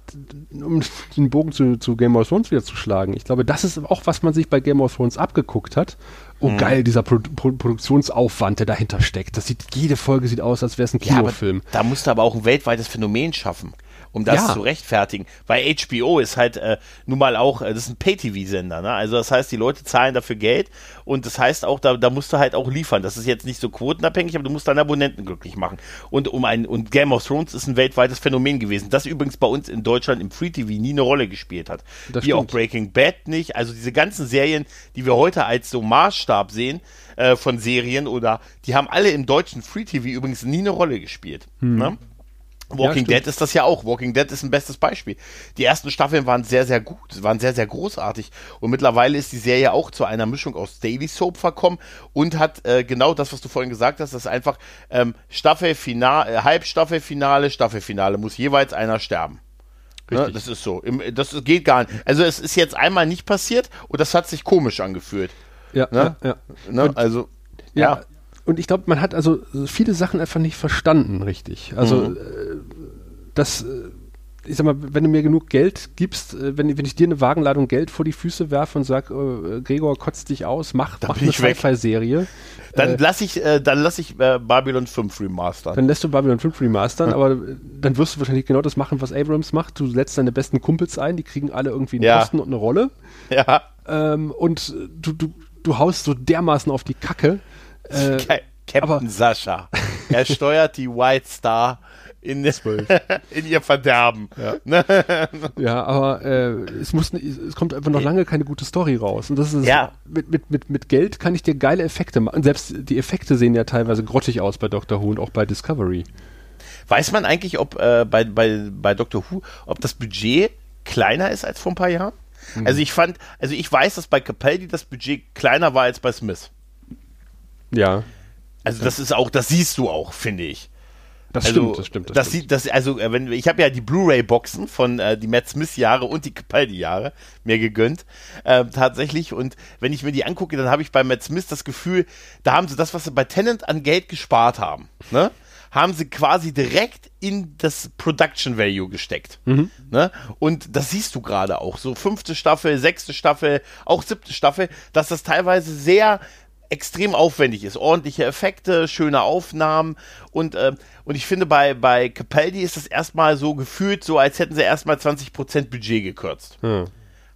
um den Bogen zu, zu Game of Thrones wieder zu schlagen, ich glaube, das ist auch, was man sich bei Game of Thrones abgeguckt hat. Oh Mhm. geil, dieser Pro Pro Produktionsaufwand, der dahinter steckt. Das sieht, jede Folge sieht aus, als wäre es ein Ja, Kinofilm. da musst du aber auch ein weltweites Phänomen schaffen, um das Ja. zu rechtfertigen. Weil HBO ist halt äh, nun mal auch, äh, das ist ein Pay-TV-Sender, ne? Also das heißt, die Leute zahlen dafür Geld und das heißt auch, da, da musst du halt auch liefern. Das ist jetzt nicht so quotenabhängig, aber du musst deine Abonnenten glücklich machen. Und um ein, und Game of Thrones ist ein weltweites Phänomen gewesen, das übrigens bei uns in Deutschland im Free-TV nie eine Rolle gespielt hat. Das Wie auch stimmt. Breaking Bad nicht. Also diese ganzen Serien, die wir heute als so Maßstab sehen äh, von Serien oder die haben alle im deutschen Free TV übrigens nie eine Rolle gespielt. Ne? Walking stimmt. Dead ist das ja auch. Walking Dead ist ein bestes Beispiel. Die ersten Staffeln waren sehr, sehr gut, waren sehr, sehr großartig. Und mittlerweile ist die Serie auch zu einer Mischung aus Daily Soap verkommen und hat äh, genau das, was du vorhin gesagt hast, das ist einfach ähm, Staffelfinale, äh, Halbstaffelfinale, Staffelfinale, muss jeweils einer sterben. Ne, das ist so. Im, das geht gar nicht. Also es ist jetzt einmal nicht passiert und das hat sich komisch angefühlt. Ja, Ne? ja, ja. Ne? Also, Ja. Und ich glaube, man hat also viele Sachen einfach nicht verstanden, richtig. Also, Mhm. äh, das, äh, ich sag mal, wenn du mir genug Geld gibst, äh, wenn, wenn ich dir eine Wagenladung Geld vor die Füße werfe und sag, äh, Gregor, kotzt dich aus, mach, Dann mach eine. Sci-Fi-Serie. Dann Äh, lass ich, äh, dann lass ich äh, Babylon 5 remastern. dann lässt du Babylon 5 remastern, aber dann wirst du wahrscheinlich genau das machen, was Abrams macht. Du setzt deine besten Kumpels ein, die kriegen alle irgendwie einen Ja. Posten und eine Rolle. Ja. Ähm, und du, du, du haust so dermaßen auf die Kacke. Äh, Ca- Captain aber- Sascha. Er steuert die White Star in, in ihr Verderben. Ne? Ja, aber äh, es muss, es kommt einfach noch lange keine gute Story raus. Und das ist Ja. mit, mit, mit, mit Geld kann ich dir geile Effekte machen. Selbst die Effekte sehen ja teilweise grottig aus bei Doctor Who und auch bei Discovery. Weiß man eigentlich, ob äh, bei, bei, bei Doctor Who, ob das Budget kleiner ist als vor ein paar Jahren? Mhm. Also ich fand, also ich weiß, dass bei Capaldi das Budget kleiner war als bei Smith. Ja, Also das ist auch, das siehst du auch, finde ich. das also, stimmt, das stimmt. Das Das stimmt. sieht, das, also, äh, wenn, ich habe ja die Blu-ray-Boxen von äh, die Matt Smith-Jahre und die Capaldi-Jahre mir gegönnt, ähm, tatsächlich. Und wenn ich mir die angucke, dann habe ich bei Matt Smith das Gefühl, da haben sie das, was sie bei Tennant an Geld gespart haben, ne? haben sie quasi direkt in das Production Value gesteckt. Ne? Und das siehst du gerade auch. So fünfte Staffel, sechste Staffel, auch siebte Staffel, dass das teilweise sehr extrem aufwendig ist. Ordentliche Effekte, schöne Aufnahmen und, äh, und ich finde bei, bei Capaldi ist das erstmal so gefühlt, so als hätten sie erstmal 20% Budget gekürzt. Hm.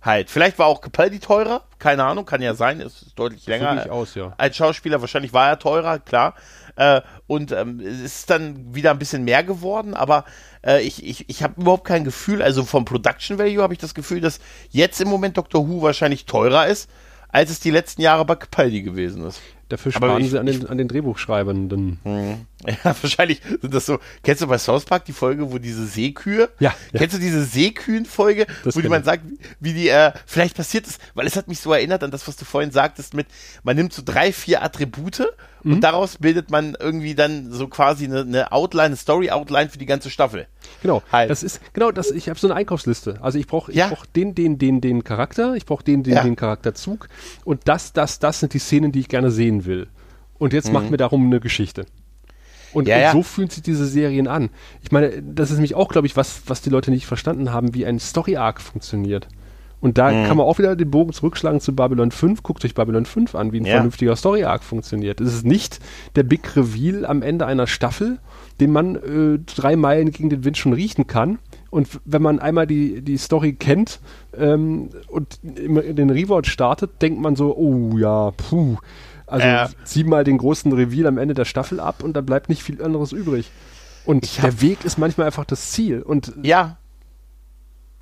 Halt. Vielleicht war auch Capaldi teurer, keine Ahnung, kann ja sein, ist deutlich länger. Nicht aus, ja. Als Schauspieler, wahrscheinlich war er teurer, klar. Äh, und ähm, es ist dann wieder ein bisschen mehr geworden, aber äh, ich, ich, ich habe überhaupt kein Gefühl, also vom Production Value habe ich das Gefühl, dass jetzt im Moment Doctor Who wahrscheinlich teurer ist, als es die letzten Jahre bei Capaldi gewesen ist. Dafür Aber sparen ich- sie an den, an den Drehbuchschreibenden. Ja, wahrscheinlich sind das so. Kennst du bei South Park die Folge, wo diese Seekühe? Ja, ja. Kennst du diese Seekühen-Folge, wo die kenn man ich. sagt, wie- wie die, äh, vielleicht passiert ist, weil es hat mich so erinnert an das, was du vorhin sagtest mit, man nimmt so drei, vier Attribute Mhm. und daraus bildet man irgendwie dann so quasi eine, eine Outline, eine Story-Outline für die ganze Staffel. Genau, Halt. das ist genau das. Ich habe so eine Einkaufsliste. Also ich brauche ich Ja. brauch den, den, den, den Charakter, ich brauche den, den, Ja. den Charakterzug und das, das, das sind die Szenen, die ich gerne sehen will. Und jetzt macht mir darum eine Geschichte. Und, Mhm. Ja, und ja. so fühlen sich diese Serien an. Ich meine, das ist nämlich auch, glaube ich, was, was die Leute nicht verstanden haben, wie ein Story-Arc funktioniert. Und da Mhm. kann man auch wieder den Bogen zurückschlagen zu Babylon 5. Guckt euch Babylon 5 an, wie ein Ja. vernünftiger Story-Arc funktioniert. Es ist nicht der Big Reveal am Ende einer Staffel, den man äh, drei Meilen gegen den Wind schon riechen kann. Und wenn man einmal die, die Story kennt ähm, und den Rewatch startet, denkt man so, oh ja, puh. Also Ja. zieh mal den großen Reveal am Ende der Staffel ab und da bleibt nicht viel anderes übrig. Und der Weg ist manchmal einfach das Ziel. Und Ja.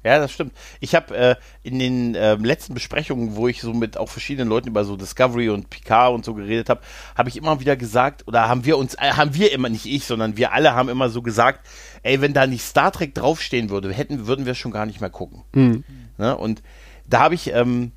Ja, das stimmt. Ich habe äh, in den ähm, letzten Besprechungen, wo ich so mit auch verschiedenen Leuten über so Discovery und Picard und so geredet habe, habe ich immer wieder gesagt, oder haben wir uns, äh, haben wir immer, nicht ich, sondern wir alle haben immer so gesagt, ey, wenn da nicht Star Trek draufstehen würde, hätten, würden wir schon gar nicht mehr gucken. Ne? Und da habe ich, ähm,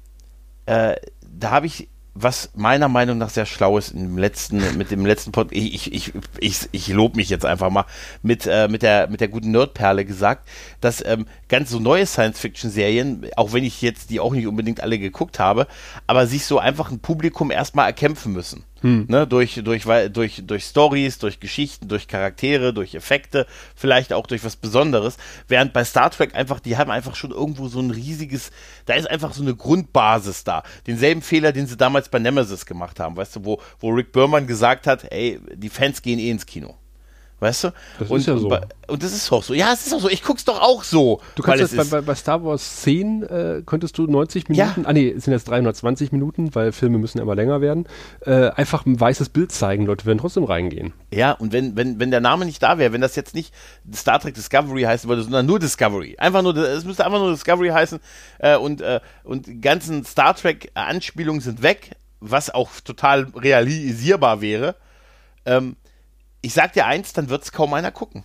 äh, da habe ich was meiner Meinung nach sehr schlau ist im letzten, mit dem letzten Pod, ich, ich, ich, ich, ich lobe mich jetzt einfach mal, mit, äh, mit der, mit der guten Nerdperle gesagt, dass ähm, ganz so neue Science-Fiction-Serien, auch wenn ich jetzt die auch nicht unbedingt alle geguckt habe, aber sich so einfach ein Publikum erstmal erkämpfen müssen. Ne, durch, durch, durch, durch Stories, durch Geschichten, durch Charaktere, durch Effekte, vielleicht auch durch was Besonderes. Während bei Star Trek einfach, die haben einfach schon irgendwo so ein riesiges, da ist einfach so eine Grundbasis da. Denselben Fehler, den sie damals bei Nemesis gemacht haben, weißt du, wo, wo Rick Berman gesagt hat, ey, die Fans gehen eh ins Kino. Weißt du? Das und, ist ja so. Und das ist auch so. Ja, es ist auch so. Ich guck's doch auch so. Du kannst jetzt bei, bei, Star Wars 10 äh, könntest du 90 Ja. Minuten, ah nee, es sind jetzt 320 Minuten, weil Filme müssen ja immer länger werden, äh, einfach ein weißes Bild zeigen, Leute werden trotzdem reingehen. Ja, und wenn, wenn, wenn der Name nicht da wäre, wenn das jetzt nicht Star Trek Discovery heißen würde, sondern nur Discovery. Einfach nur, es müsste einfach nur Discovery heißen äh, und, äh, und die ganzen Star Trek-Anspielungen sind weg, was auch total realisierbar wäre. Ähm, ich sag dir eins, dann wird es kaum einer gucken.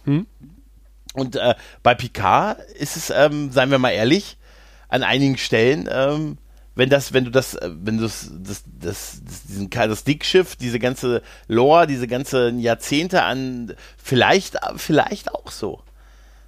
Und äh, bei Picard ist es, ähm, seien wir mal ehrlich, an einigen Stellen, ähm, wenn das, wenn du das, äh, wenn du das, das, das, das, diesen, das Dickschiff, diese ganze Lore, diese ganzen Jahrzehnte an, vielleicht, vielleicht auch so.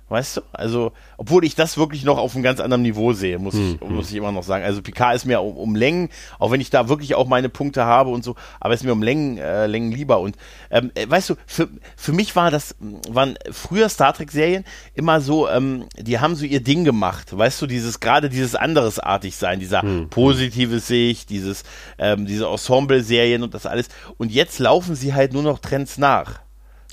Weißt du? Also, obwohl ich das wirklich noch auf einem ganz anderen Niveau sehe, muss, ich, muss ich immer noch sagen. Also Picard ist mir um, um Längen, auch wenn ich da wirklich auch meine Punkte habe und so, aber ist mir um Längen, äh, Längen lieber. Und ähm, äh, weißt du, für, für mich war das, waren früher Star Trek-Serien immer so, ähm, die haben so ihr Ding gemacht. Weißt du, dieses, gerade dieses anderesartig sein, dieser positive Sicht, dieses, ähm, diese Ensemble-Serien und das alles. Und jetzt laufen sie halt nur noch Trends nach.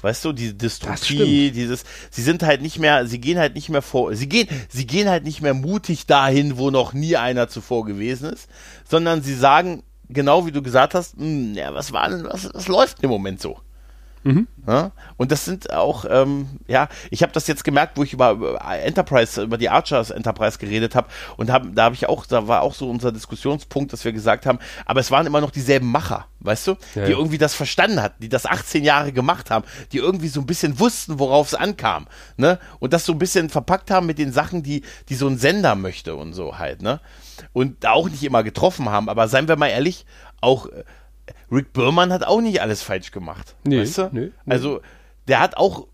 Weißt du, diese Dystopie, dieses, sie sind halt nicht mehr, sie gehen halt nicht mehr vor, sie gehen, sie gehen halt nicht mehr mutig dahin, wo noch nie einer zuvor gewesen ist, sondern sie sagen, genau wie du gesagt hast, "Hm, ja, was war denn, was, was läuft denn im Moment so? Ja? Und das sind auch, ähm, ja, ich habe das jetzt gemerkt, wo ich über, über Enterprise, über die Archers Enterprise geredet habe und hab, da habe ich auch, da war auch so unser Diskussionspunkt, dass wir gesagt haben, aber es waren immer noch dieselben Macher, weißt du, Ja, die ja. irgendwie das verstanden hatten, die das 18 Jahre gemacht haben, die irgendwie so ein bisschen wussten, worauf es ankam, ne, und das so ein bisschen verpackt haben mit den Sachen, die, die so ein Sender möchte und so halt, ne, und da auch nicht immer getroffen haben, aber seien wir mal ehrlich, auch äh, Rick Berman hat auch nicht alles falsch gemacht. Nee, weißt du? nee, nee. Also, der hat auch,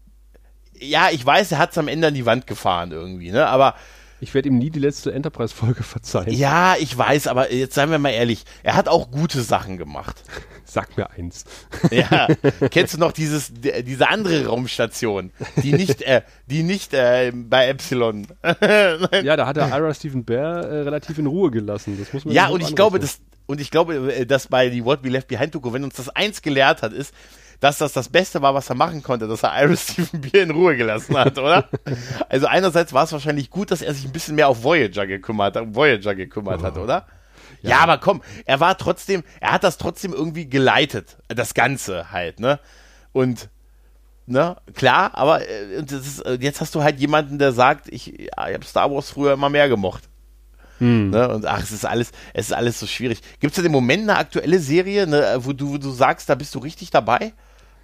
ja, ich weiß, er hat es am Ende an die Wand gefahren irgendwie, ne? Aber Ich werde ihm nie die letzte Enterprise-Folge verzeihen. Ja, ich weiß, aber jetzt seien wir mal ehrlich, er hat auch gute Sachen gemacht. Sag mir eins. Ja, kennst du noch dieses, diese andere Raumstation, die nicht, äh, die nicht äh, bei Epsilon. ja, da hat er Ira Stephen Bear äh, relativ in Ruhe gelassen. Das muss man ja, und ich glaube, das, und ich glaube, äh, dass bei die What We Left Behind Doku, wenn uns das eins gelehrt hat, ist, dass das das Beste war, was er machen konnte, dass er Iris Stephen Beer in Ruhe gelassen hat, oder? also einerseits war es wahrscheinlich gut, dass er sich ein bisschen mehr auf Voyager gekümmert, um Voyager gekümmert oh. hat, oder? Ja. ja, aber komm, er war trotzdem, er hat das trotzdem irgendwie geleitet, das Ganze halt, ne? Und ne, klar, aber äh, ist, äh, jetzt hast du halt jemanden, der sagt, ich, ich habe Star Wars früher immer mehr gemocht. Hm. Ne? Und ach, es ist alles, es ist alles so schwierig. Gibt es denn im Moment eine aktuelle Serie, ne, wo, du, wo du sagst, da bist du richtig dabei?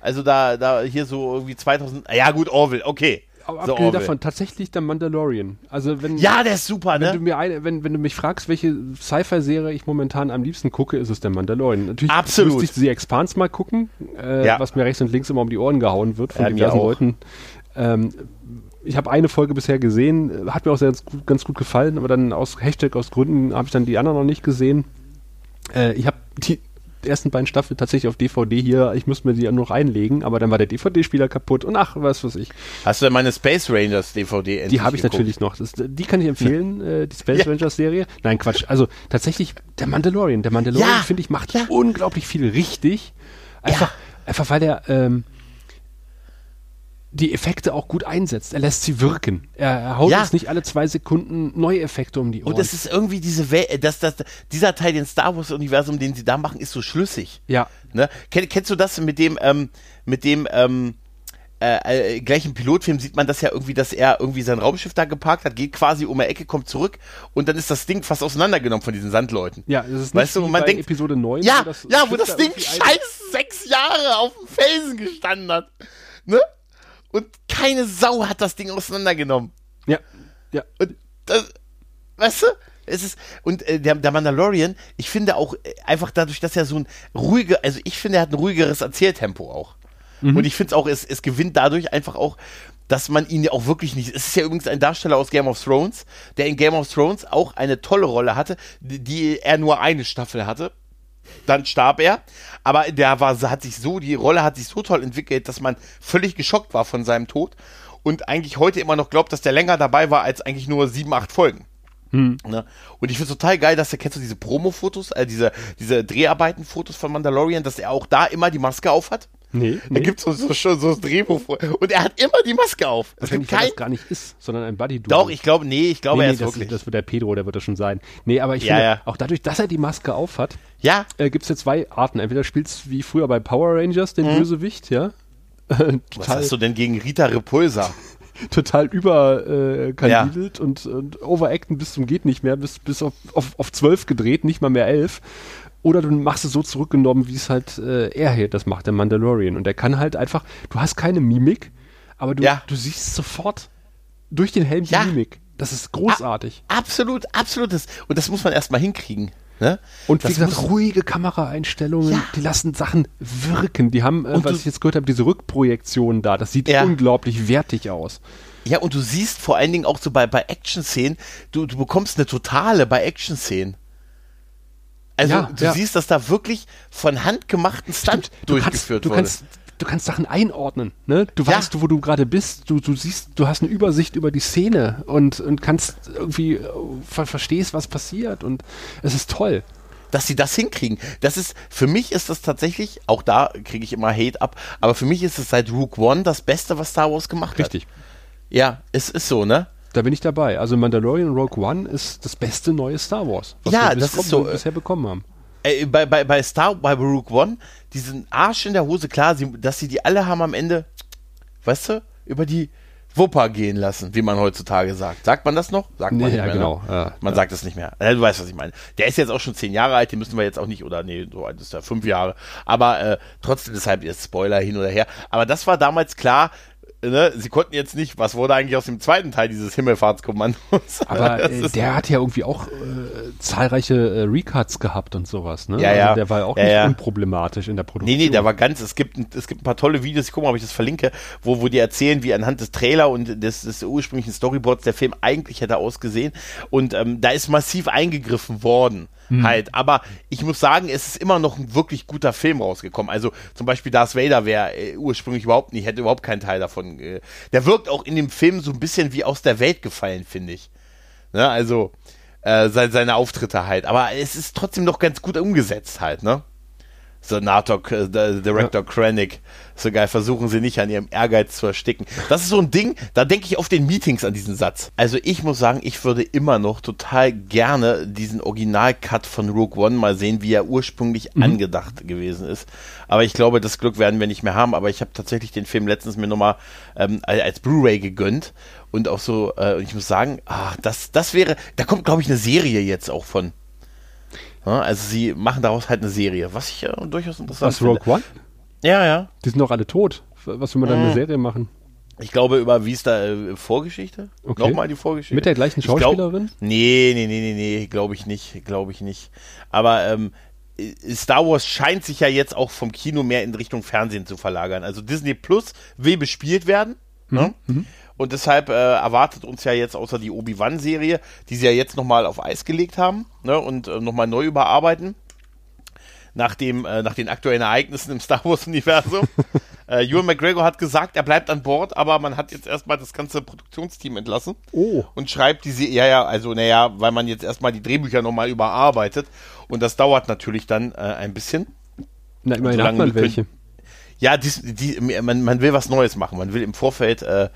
Also da, da hier so irgendwie 2000, ja gut, Orville, okay. Aber abgesehen davon, tatsächlich der Mandalorian. Also wenn, ja, der ist super, wenn ne? Du mir eine, wenn, wenn du mich fragst, welche Sci-Fi-Serie ich momentan am liebsten gucke, ist es der Mandalorian. Natürlich Absolut. müsste ich The Expanse mal gucken, äh, ja. was mir rechts und links immer um die Ohren gehauen wird von ja, diversen Leuten. Ähm, ich habe eine Folge bisher gesehen, hat mir auch sehr ganz gut, ganz gut gefallen, aber dann aus Hashtag aus Gründen habe ich dann die anderen noch nicht gesehen. Äh, ich habe die ersten beiden Staffeln tatsächlich auf DVD hier. Ich müsste mir die noch einlegen, aber dann war der DVD-Spieler kaputt und ach, was weiß ich. Hast du denn meine Space Rangers DVD Die habe ich geguckt? natürlich noch. Das, die kann ich empfehlen, äh, die Space ja. Rangers Serie. Nein, Quatsch. Also tatsächlich der Mandalorian. Der Mandalorian, ja. finde ich, macht ja. unglaublich viel richtig. Einfach, einfach weil der, ähm, die Effekte auch gut einsetzt. Er lässt sie wirken. Er haut ja. uns nicht alle zwei Sekunden neue Effekte um die Ohren. Und es ist irgendwie diese Welt, das, das, dieser Teil den Star Wars Universum, den sie da machen, ist so schlüssig. Ja. Ne? Kenn, kennst du das mit dem, ähm, mit dem, ähm, äh, äh, gleich im Pilotfilm sieht man das ja irgendwie, dass er irgendwie sein Raumschiff da geparkt hat, geht quasi um die Ecke, kommt zurück und dann ist das Ding fast auseinandergenommen von diesen Sandleuten. Ja, das ist weißt du, man denkt, Episode 9. Ja, wo das, ja, wo das Ding scheiß sechs Jahre auf dem Felsen gestanden hat. Ne? Und keine Sau hat das Ding auseinandergenommen. Ja, ja. Und das, weißt du? Es ist, und äh, der, der Mandalorian, ich finde auch äh, einfach dadurch, dass er so ein ruhiger, also ich finde, er hat ein ruhigeres Erzähltempo auch. Mhm. Und ich finde es auch, es, es gewinnt dadurch einfach auch, dass man ihn ja auch wirklich nicht. Es ist ja übrigens ein Darsteller aus Game of Thrones, der in Game of Thrones auch eine tolle Rolle hatte, die, die er nur eine Staffel hatte dann starb er. Aber der war, hat sich so, die Rolle hat sich so toll entwickelt, dass man völlig geschockt war von seinem Tod und eigentlich heute immer noch glaubt, dass der länger dabei war als eigentlich nur sieben, acht Folgen. Hm. Ne? Und ich finde es total geil, dass er, kennst du diese Promo-Fotos, äh, diese, diese Dreharbeiten-Fotos von Mandalorian, dass er auch da immer die Maske auf hat? Nee. nee. Da gibt so, so, so, so ein Drehbuch. Und er hat immer die Maske auf. Es gibt kein... das gar nicht ist, sondern ein buddy -Duo. Doch, ich glaube, nee, ich glaube, nee, er ist das, wirklich. Das wird der Pedro, der wird das schon sein. Nee, aber ich ja, finde, ja. auch dadurch, dass er die Maske auf hat, ja. äh, gibt es ja zwei Arten. Entweder spielst du wie früher bei Power Rangers den mhm. Bösewicht, ja. Was hast du denn gegen Rita Repulsa? total überkandidelt äh, ja. und, und overacten bis zum geht nicht mehr, bis, bis auf, auf, auf 12 gedreht, nicht mal mehr 11. Oder du machst es so zurückgenommen, wie es halt äh, er hier das macht, der Mandalorian. Und er kann halt einfach, du hast keine Mimik, aber du, ja. du siehst sofort durch den Helm die ja. Mimik. Das ist großartig. A absolut, absolut. Und das muss man erstmal hinkriegen. Ne? Und wie das gesagt, ruhige Kameraeinstellungen, ja. die lassen Sachen wirken. Die haben, äh, was ich jetzt gehört habe, diese Rückprojektion da. Das sieht ja. unglaublich wertig aus. Ja, und du siehst vor allen Dingen auch so bei, bei Action-Szenen, du, du bekommst eine totale bei Action-Szenen. Also ja, du ja. siehst, dass da wirklich von Hand gemachten Stunt Stimmt. durchgeführt du kannst, wurde. Du kannst, du kannst Sachen einordnen, ne? Du weißt, ja. wo du gerade bist, du, du siehst, du hast eine Übersicht über die Szene und, und kannst irgendwie äh, ver verstehst, was passiert und es ist toll. Dass sie das hinkriegen. Das ist, für mich ist das tatsächlich, auch da kriege ich immer Hate ab, aber für mich ist es seit Rook One das Beste, was Star Wars gemacht Richtig. hat. Richtig. Ja, es ist so, ne? Da bin ich dabei. Also Mandalorian Rogue One ist das beste neue Star Wars, was ja, wir das ist so, bisher bekommen haben. Äh, bei, bei, bei Star, bei Rogue One, diesen Arsch in der Hose, klar, sie, dass sie die alle haben am Ende, weißt du, über die Wupper gehen lassen, wie man heutzutage sagt. Sagt man das noch? Sagt man nee, nicht ja, mehr, genau. Ne? Ja, man ja. sagt es nicht mehr. du weißt, was ich meine. Der ist jetzt auch schon zehn Jahre alt, den müssen wir jetzt auch nicht, oder nee, so alt ist er, fünf Jahre. Aber äh, trotzdem, deshalb jetzt Spoiler hin oder her. Aber das war damals klar, ne, sie konnten jetzt nicht, was wurde eigentlich aus dem zweiten Teil dieses Himmelfahrtskommandos? Aber äh, der hat ja irgendwie auch äh, zahlreiche äh, Recuts gehabt und sowas, ne? Ja, ja. Also der war ja auch Ja, nicht ja. unproblematisch in der Produktion. Nee, nee, der war ganz, es gibt, ein- es gibt ein paar tolle Videos, ich gucke mal, ob ich das verlinke, wo, wo die erzählen, wie anhand des Trailer und des, des ursprünglichen Storyboards der Film eigentlich hätte ausgesehen. Und ähm, da ist massiv eingegriffen worden. Halt, aber ich muss sagen, es ist immer noch ein wirklich guter Film rausgekommen. Also zum Beispiel Darth Vader wäre äh, ursprünglich überhaupt nicht, hätte überhaupt keinen Teil davon. Äh, der wirkt auch in dem Film so ein bisschen wie aus der Welt gefallen, finde ich. Ne? Also äh, seine, seine Auftritte halt. Aber es ist trotzdem noch ganz gut umgesetzt halt, ne? Senator, äh, Director Krennic. So geil, versuchen sie nicht an ihrem Ehrgeiz zu ersticken. Das ist so ein Ding, da denke ich auf den Meetings an diesen Satz. Also ich muss sagen, ich würde immer noch total gerne diesen Original-Cut von Rogue One mal sehen, wie er ursprünglich angedacht gewesen ist. Aber ich glaube, das Glück werden wir nicht mehr haben. Aber ich habe tatsächlich den Film letztens mir nochmal ähm, als Blu-ray gegönnt. Und auch so, äh, und ich muss sagen, ah, das, das wäre, da kommt, glaube ich, eine Serie jetzt auch von. Also sie machen daraus halt eine Serie, was ich ja durchaus interessant Was, Rogue One? Ja, ja. Die sind doch alle tot. Was will man dann Mhm. eine Serie machen? Ich glaube über wie ist da äh, Vorgeschichte? Okay. Nochmal die Vorgeschichte. Mit der gleichen Ich glaub- Schauspielerin? Nee, nee, nee, nee, nee, glaube ich nicht, glaube ich nicht. Aber ähm, äh, Star Wars scheint sich ja jetzt auch vom Kino mehr in Richtung Fernsehen zu verlagern. Also Disney Plus will bespielt werden. Ne? Mhm, Und deshalb äh, erwartet uns ja jetzt außer die Obi-Wan-Serie, die sie ja jetzt nochmal auf Eis gelegt haben ne? und äh, nochmal neu überarbeiten. Nach, dem, äh, nach den aktuellen Ereignissen im Star Wars-Universum. äh, Ewan McGregor hat gesagt, er bleibt an Bord, aber man hat jetzt erstmal das ganze Produktionsteam entlassen Oh. und schreibt diese, ja, ja, also naja, weil man jetzt erstmal die Drehbücher nochmal überarbeitet und das dauert natürlich dann äh, ein bisschen. Na, immerhin hat man welche. Ja, dies, die, man, man will was Neues machen, man will im Vorfeld, äh,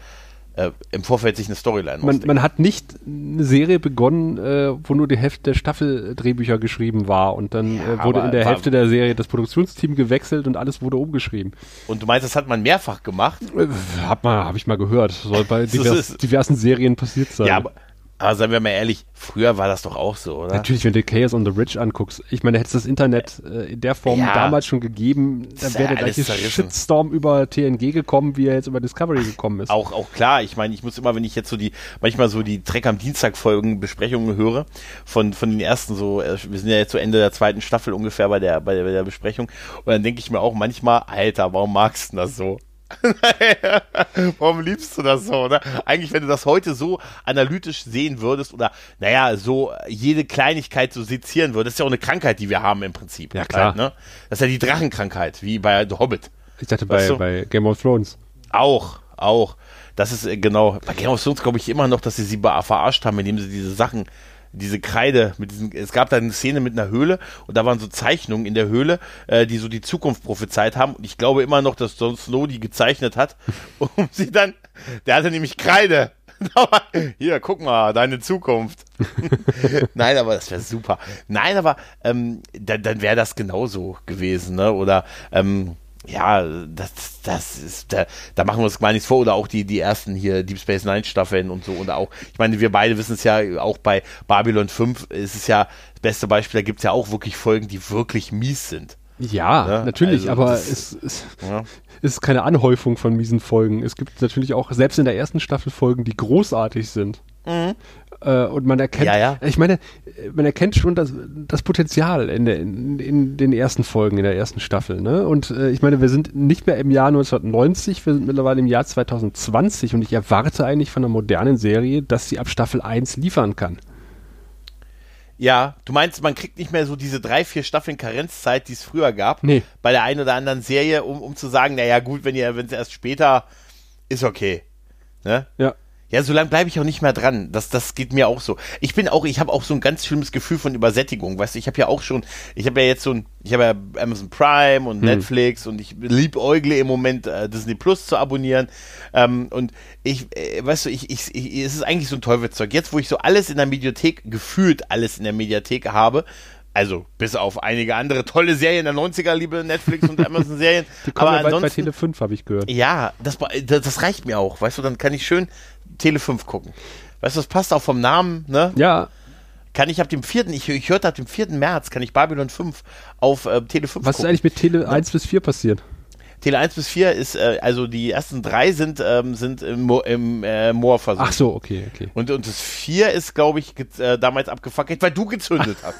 äh, im Vorfeld sich eine Storyline Man, man hat nicht eine Serie begonnen, äh, wo nur die Hälfte der Staffel Drehbücher geschrieben war und dann Ja, äh, wurde in der Hälfte der Serie das Produktionsteam gewechselt und alles wurde umgeschrieben. Und du meinst, das hat man mehrfach gemacht? Äh, Hab mal, habe ich mal gehört. Soll bei divers, diversen Serien passiert sein. Ja, aber, aber seien wir mal ehrlich, früher war das doch auch so, oder? Natürlich, wenn du Chaos on the Ridge anguckst. Ich meine, hätte es das Internet äh, in der Form Ja. damals schon gegeben, dann ja wäre der alles gleiche. Shitstorm über TNG gekommen, wie er jetzt über Discovery gekommen ist. Auch, auch klar, ich meine, ich muss immer, wenn ich jetzt so die, manchmal so die Dreck am Dienstag Folgen, Besprechungen höre, von, von den ersten so, äh, wir sind ja jetzt zu Ende der zweiten Staffel ungefähr bei der, bei der, bei der Besprechung, und dann denke ich mir auch manchmal, Alter, warum magst du das so? warum liebst du das so, ne? Eigentlich, wenn du das heute so analytisch sehen würdest oder, naja, so jede Kleinigkeit so sezieren würdest, ist ja auch eine Krankheit, die wir haben im Prinzip. Ja, klar. Halt, ne? Das ist ja die Drachenkrankheit, wie bei The Hobbit. Ich dachte bei, Weißt du? bei Game of Thrones. Auch, auch. Das ist äh, genau, bei Game of Thrones glaube ich immer noch, dass sie sie verarscht haben, indem sie diese Sachen, diese Kreide mit diesen, es gab da eine Szene mit einer Höhle und da waren so Zeichnungen in der Höhle, äh, die so die Zukunft prophezeit haben und ich glaube immer noch, dass Jon Snow die gezeichnet hat, um sie dann, der hatte nämlich Kreide. Hier, guck mal, deine Zukunft. Nein, aber das wäre super. Nein, aber ähm, dann, dann wäre das genauso gewesen, ne? Oder ähm, ja, das, das ist, da, da machen wir uns gar nichts vor. Oder auch die, die ersten hier Deep Space Nine Staffeln und so. Und auch, ich meine, wir beide wissen es ja, auch bei Babylon 5 ist es ja das beste Beispiel, da gibt es ja auch wirklich Folgen, die wirklich mies sind. Ja, Ja, natürlich, also aber das- es, es Ja. ist keine Anhäufung von miesen Folgen. Es gibt natürlich auch, selbst in der ersten Staffel, Folgen, die großartig sind. Äh, und man erkennt, Mhm. Ja, ja. ich meine, man erkennt schon das, das Potenzial in, der, in, in den ersten Folgen, in der ersten Staffel. Ne? Und äh, ich meine, wir sind nicht mehr im Jahr 1990, wir sind mittlerweile im Jahr 2020 und ich erwarte eigentlich von einer modernen Serie, dass sie ab Staffel 1 liefern kann. Ja, du meinst, man kriegt nicht mehr so diese drei, vier Staffeln Karenzzeit, die es früher gab, Nee. bei der einen oder anderen Serie, um, um zu sagen, naja gut, wenn ihr, wenn es erst später ist okay. Ne? Ja. Ja, so lange bleibe ich auch nicht mehr dran. Das, das geht mir auch so. Ich bin auch, ich habe auch so ein ganz schlimmes Gefühl von Übersättigung. Weißt du, ich habe ja auch schon, ich habe ja jetzt so ein, ich habe ja Amazon Prime und Netflix und ich liebäugle im Moment äh, Disney Plus zu abonnieren. Ähm, und ich, äh, weißt du, ich, ich, ich, es ist eigentlich so ein Teufelszeug. Jetzt, wo ich so alles in der Mediathek, gefühlt alles in der Mediathek habe, also bis auf einige andere tolle Serien der 90er, liebe Netflix und Amazon-Serien. Die kommen Aber ja bald bei ansonsten, Tele 5, habe ich gehört. ja, das, das reicht mir auch, weißt du, dann kann ich schön Tele 5 gucken. Weißt du, das passt auch vom Namen, ne? Ja, Kann ich ab dem 4., ich, ich hörte ab dem 4. März, kann ich Babylon 5 auf äh, Tele 5 was ist gucken. eigentlich mit Tele 1 bis 4 passiert? Tele 1 bis 4 ist, äh, also die ersten drei sind, ähm, sind im, Mo im äh, Moor versucht. Ach so, okay, okay. Und, und das 4 ist, glaube ich, äh, damals abgefackelt, weil du gezündet hast.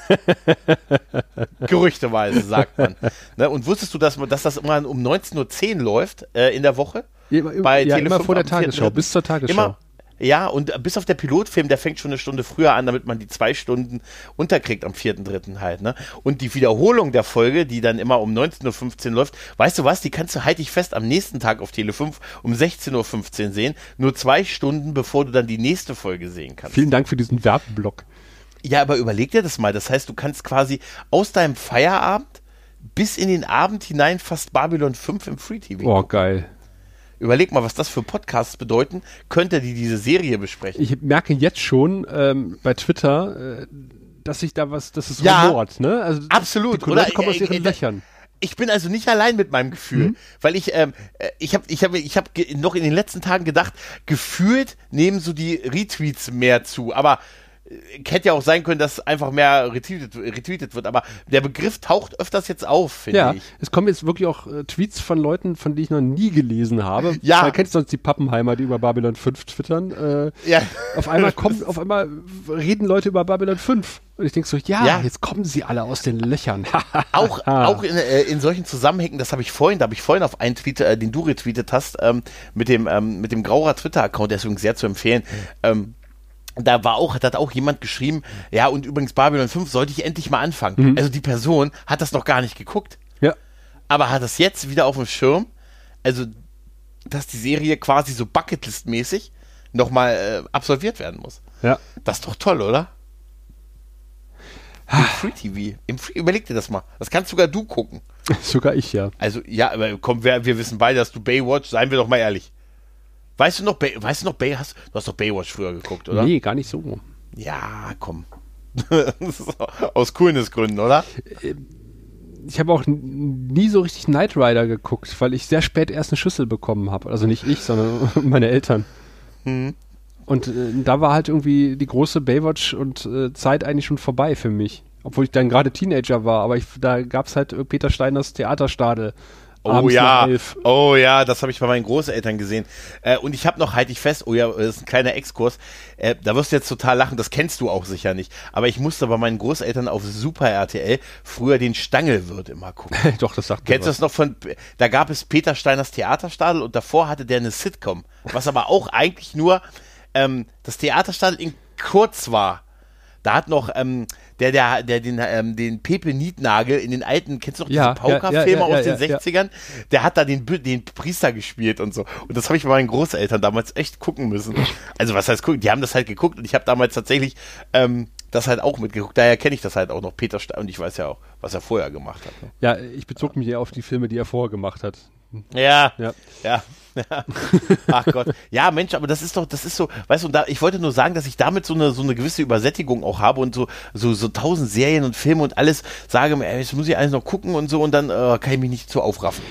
Gerüchteweise, sagt man. Ne? Und wusstest du, dass, man, dass das immer um 19.10 Uhr läuft äh, in der Woche? Ja, bei ja, immer vor der Tagesschau, bis zur Tagesschau. Immer, ja, und bis auf der Pilotfilm, der fängt schon eine Stunde früher an, damit man die zwei Stunden unterkriegt am 4.3. halt, ne? Und die Wiederholung der Folge, die dann immer um 19.15 Uhr läuft, weißt du was, die kannst du, halte ich fest, am nächsten Tag auf Tele 5 um 16.15 Uhr sehen, nur zwei Stunden, bevor du dann die nächste Folge sehen kannst. Vielen Dank für diesen Werbeblock. Ja, aber überleg dir das mal, das heißt, du kannst quasi aus deinem Feierabend bis in den Abend hinein fast Babylon 5 im Free TV. Oh, geil. Überleg mal, was das für Podcasts bedeuten könnte, die diese Serie besprechen. Ich merke jetzt schon ähm, bei Twitter, äh, dass sich da was, das ist ja, rumort, ne? Also absolut. Die Leute kommen aus ihren äh, Löchern. Ich bin also nicht allein mit meinem Gefühl, mhm. weil ich ähm, äh, ich habe ich habe ich habe noch in den letzten Tagen gedacht, gefühlt nehmen so die Retweets mehr zu, aber hätte ja auch sein können, dass einfach mehr retweetet, retweetet wird, aber der Begriff taucht öfters jetzt auf, finde ja, ich. Es kommen jetzt wirklich auch äh, Tweets von Leuten, von denen ich noch nie gelesen habe. Ja. Man kennt sonst die Pappenheimer, die über Babylon 5 twittern. Äh, ja. Auf einmal kommen, auf einmal reden Leute über Babylon 5. Und ich denke so, ja, ja, jetzt kommen sie alle aus den Löchern. auch auch in, äh, in solchen Zusammenhängen, das habe ich vorhin, da habe ich vorhin auf einen Tweet, äh, den du retweetet hast, ähm, mit dem ähm, mit dem Grauer Twitter-Account, der ist übrigens sehr zu empfehlen. Ähm, da war auch, hat auch jemand geschrieben, ja, und übrigens Babylon 5 sollte ich endlich mal anfangen. Mhm. Also die Person hat das noch gar nicht geguckt. Ja. Aber hat das jetzt wieder auf dem Schirm. Also, dass die Serie quasi so Bucketlist-mäßig nochmal äh, absolviert werden muss. Ja. Das ist doch toll, oder? Im Free TV. Im Free, überleg dir das mal. Das kannst sogar du gucken. sogar ich, ja. Also, ja, aber komm, wir, wir wissen beide, dass du Baywatch, seien wir doch mal ehrlich. Weißt du noch, Bay, weißt du noch, Bay, hast, du hast doch Baywatch früher geguckt, oder? Nee, gar nicht so. Ja, komm. Aus Coolness-Gründen, oder? Ich habe auch nie so richtig Knight Rider geguckt, weil ich sehr spät erst eine Schüssel bekommen habe. Also nicht ich, sondern meine Eltern. Mhm. Und äh, da war halt irgendwie die große Baywatch und äh, Zeit eigentlich schon vorbei für mich. Obwohl ich dann gerade Teenager war, aber ich, da gab es halt Peter Steiners Theaterstadel Oh ja, oh ja, das habe ich bei meinen Großeltern gesehen. Äh, und ich habe noch, halte ich fest, oh ja, das ist ein kleiner Exkurs, äh, da wirst du jetzt total lachen, das kennst du auch sicher nicht. Aber ich musste bei meinen Großeltern auf Super RTL früher den Stangelwirt immer gucken. Doch, das sagt Kennst du das noch von, da gab es Peter Steiners Theaterstadel und davor hatte der eine Sitcom, was aber auch eigentlich nur ähm, das Theaterstadel in kurz war. Da hat noch ähm, der, der, der den, ähm, den Pepe Nietnagel in den alten, kennst du noch diese ja, Pauker-Filme ja, ja, aus den 60ern? Der hat da den, den Priester gespielt und so. Und das habe ich bei meinen Großeltern damals echt gucken müssen. Also was heißt gucken? Die haben das halt geguckt und ich habe damals tatsächlich ähm, das halt auch mitgeguckt. Daher kenne ich das halt auch noch, Peter Stein. Und ich weiß ja auch, was er vorher gemacht hat. Ne? Ja, ich bezog mich eher auf die Filme, die er vorher gemacht hat. Ja, ja, ja. Ach Gott. Ja, Mensch, aber das ist doch, das ist so, weißt du, da, ich wollte nur sagen, dass ich damit so eine, so eine gewisse Übersättigung auch habe und so, so, so tausend Serien und Filme und alles sage, ey, jetzt muss ich alles noch gucken und so und dann äh, kann ich mich nicht so aufraffen.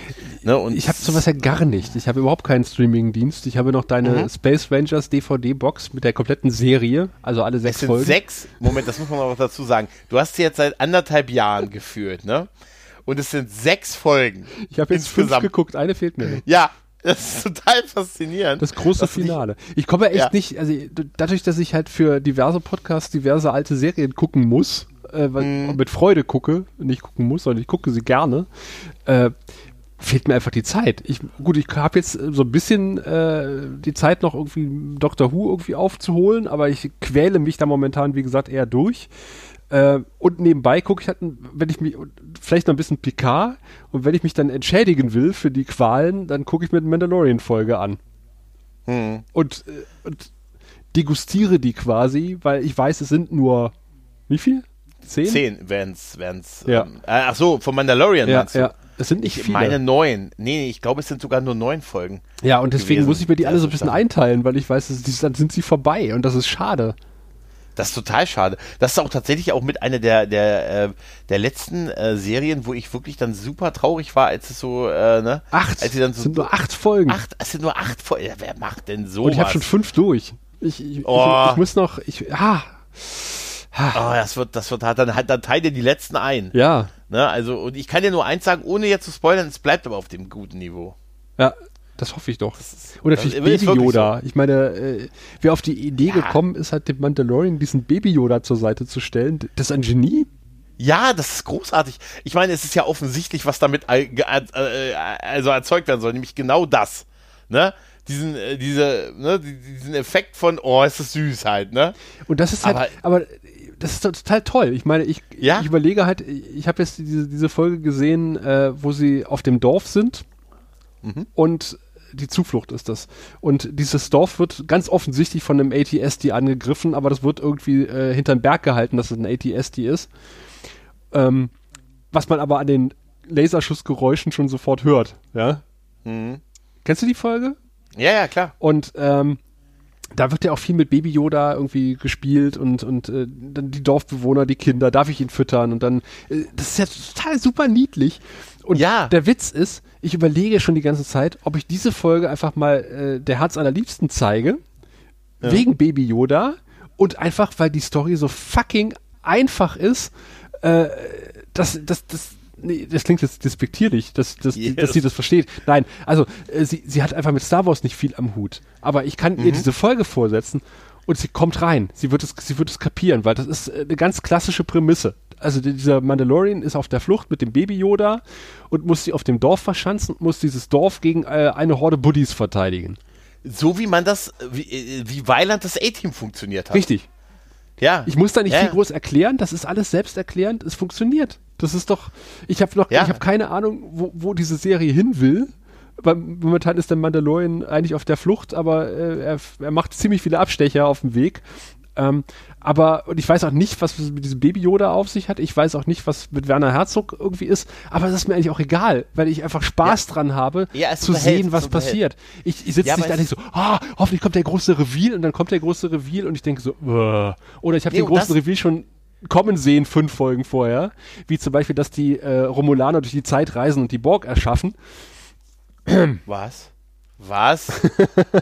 Ne? Und ich habe sowas ja gar nicht. Ich habe überhaupt keinen Streaming-Dienst. Ich habe noch deine mhm. Space Rangers DVD-Box mit der kompletten Serie, also alle sechs es sind Folgen. Sechs? Moment, das muss man noch dazu sagen. Du hast sie jetzt seit anderthalb Jahren geführt, ne? und es sind sechs Folgen. Ich habe jetzt insgesamt. fünf geguckt, eine fehlt mir. Ja, das ist total faszinierend. Das große Finale. Ich komme echt ja. nicht, also dadurch, dass ich halt für diverse Podcasts diverse alte Serien gucken muss, äh, mm. mit Freude gucke, nicht gucken muss, sondern ich gucke sie gerne, äh, fehlt mir einfach die Zeit. Ich, gut, ich habe jetzt so ein bisschen äh, die Zeit noch irgendwie Doctor Who irgendwie aufzuholen, aber ich quäle mich da momentan, wie gesagt, eher durch. Äh, und nebenbei gucke ich halt, wenn ich mich, vielleicht noch ein bisschen Picard und wenn ich mich dann entschädigen will für die Qualen, dann gucke ich mir eine Mandalorian-Folge an. Hm. Und, äh, und degustiere die quasi, weil ich weiß, es sind nur, wie viel? Zehn? Zehn wären's, wären's. Ja. Ähm, äh, ach so, von Mandalorian ja, meinst du? Ja. Es sind nicht ich viele. meine neun. Nee, ich glaube, es sind sogar nur neun Folgen. Ja, und deswegen gewesen. muss ich mir die alle so ein bisschen einteilen, weil ich weiß, dann sind sie vorbei und das ist schade. Das ist total schade. Das ist auch tatsächlich auch mit einer der, der, äh, der letzten äh, Serien, wo ich wirklich dann super traurig war, als es so, äh, ne? Acht. Als sie dann so, es sind nur acht Folgen. Acht, es sind nur acht Folgen. Ja, wer macht denn so? Und ich habe schon fünf durch. Ich, ich, oh. ich, ich, muss noch, ich, ah. Oh, das wird, das wird hart. Dann, halt- dann teilt ihr die letzten ein. Ja, Ne? Also, und ich kann dir nur eins sagen, ohne jetzt zu spoilern, es bleibt aber auf dem guten Niveau. ja, das hoffe ich doch. Das ist Baby Yoda. Ich meine, äh, wer auf die Idee Ja. gekommen ist, halt dem Mandalorian diesen Baby Yoda zur Seite zu stellen, das ist ein Genie. Ja, das ist großartig. Ich meine, es ist ja offensichtlich, was damit äh, also erzeugt werden soll, nämlich genau das. Ne? Diesen, äh, diese, ne, die- diesen Effekt von, oh, ist das süß halt, ne? Und das ist halt, Aber- aber, das ist total toll. Ich meine, ich, Ja. ich überlege halt, ich habe jetzt diese, diese Folge gesehen, äh, wo sie auf dem Dorf sind Mhm. und die Zuflucht ist das. Und dieses Dorf wird ganz offensichtlich von einem ATSD angegriffen, aber das wird irgendwie äh, hinterm Berg gehalten, dass es ein ATSD ist. Ähm, was man aber an den Laserschussgeräuschen schon sofort hört. Ja? Mhm. Kennst du die Folge? Ja, ja, klar. Und ähm, da wird ja auch viel mit Baby Yoda irgendwie gespielt und, und äh, dann die Dorfbewohner, die Kinder, darf ich ihn füttern? Und dann, äh, das ist ja total super niedlich. Und Ja. der Witz ist, ich überlege schon die ganze Zeit, ob ich diese Folge einfach mal äh, der Herz allerliebsten zeige, Ja. wegen Baby Yoda und einfach, weil die Story so fucking einfach ist, äh, dass das, das, nee, das klingt jetzt despektierlich, dass, dass, Yes. dass sie das versteht. Nein, also äh, sie, sie hat einfach mit Star Wars nicht viel am Hut. Aber ich kann Mhm. ihr diese Folge vorsetzen und sie kommt rein. Sie wird es, sie wird es kapieren, weil das ist äh, eine ganz klassische Prämisse. Also die- dieser Mandalorian ist auf der Flucht mit dem Baby Yoda und muss sie auf dem Dorf verschanzen und muss dieses Dorf gegen äh, eine Horde Buddies verteidigen. So wie man das, wie, äh, wie Weiland das A-Team funktioniert hat. Richtig. Ja. Ich muss da nicht Ja, viel groß erklären, das ist alles selbsterklärend, es funktioniert. Das ist doch, ich habe noch, Ja. ich habe keine Ahnung, wo, wo diese Serie hin will. Weil momentan ist der Mandalorian eigentlich auf der Flucht, aber äh, er, er macht ziemlich viele Abstecher auf dem Weg. Ähm, aber, und ich weiß auch nicht, was mit diesem Baby Yoda auf sich hat. Ich weiß auch nicht, was mit Werner Herzog irgendwie ist. Aber das ist mir eigentlich auch egal, weil ich einfach Spaß dran habe, Ja, zu sehen, was passiert. Ich, ich sitze Ja, nicht da denke so, ah, hoffentlich kommt der große Reveal und dann kommt der große Reveal und ich denke so, "Uah." oder ich habe Nee, den großen Reveal schon kommen sehen, fünf Folgen vorher. Wie zum Beispiel, dass die äh, Romulaner durch die Zeit reisen und die Borg erschaffen. Was? Was?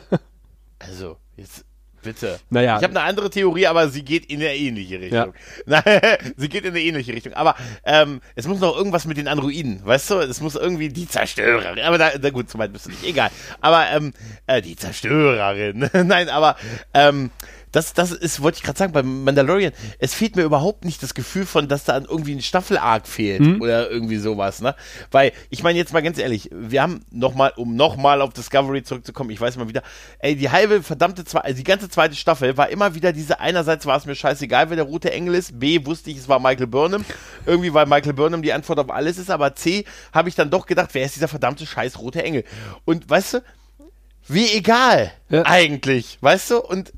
also, jetzt bitte. Naja. Ich habe eine andere Theorie, aber sie geht in eine ähnliche Richtung. Nein, sie geht in eine ähnliche Richtung. Aber ähm, es muss noch irgendwas mit den Androiden, weißt du? Es muss irgendwie die Zerstörerin. Aber da, da gut, so weit bist du nicht. Egal. Aber ähm, äh, die Zerstörerin. Nein, aber ähm, das, das ist, wollte ich gerade sagen, beim Mandalorian, es fehlt mir überhaupt nicht das Gefühl von, dass da irgendwie ein Staffelarg fehlt oder irgendwie sowas, ne? Weil, ich meine jetzt mal ganz ehrlich, wir haben nochmal, um nochmal auf Discovery zurückzukommen, ich weiß mal wieder, ey, die halbe verdammte, zwei, also die ganze zweite Staffel war immer wieder diese, einerseits war es mir scheißegal, wer der rote Engel ist, B, wusste ich, es war Michael Burnham, irgendwie, weil Michael Burnham die Antwort auf alles ist, aber C, habe ich dann doch gedacht, wer ist dieser verdammte scheiß rote Engel? Und, weißt du, wie egal Ja. eigentlich, weißt du? Und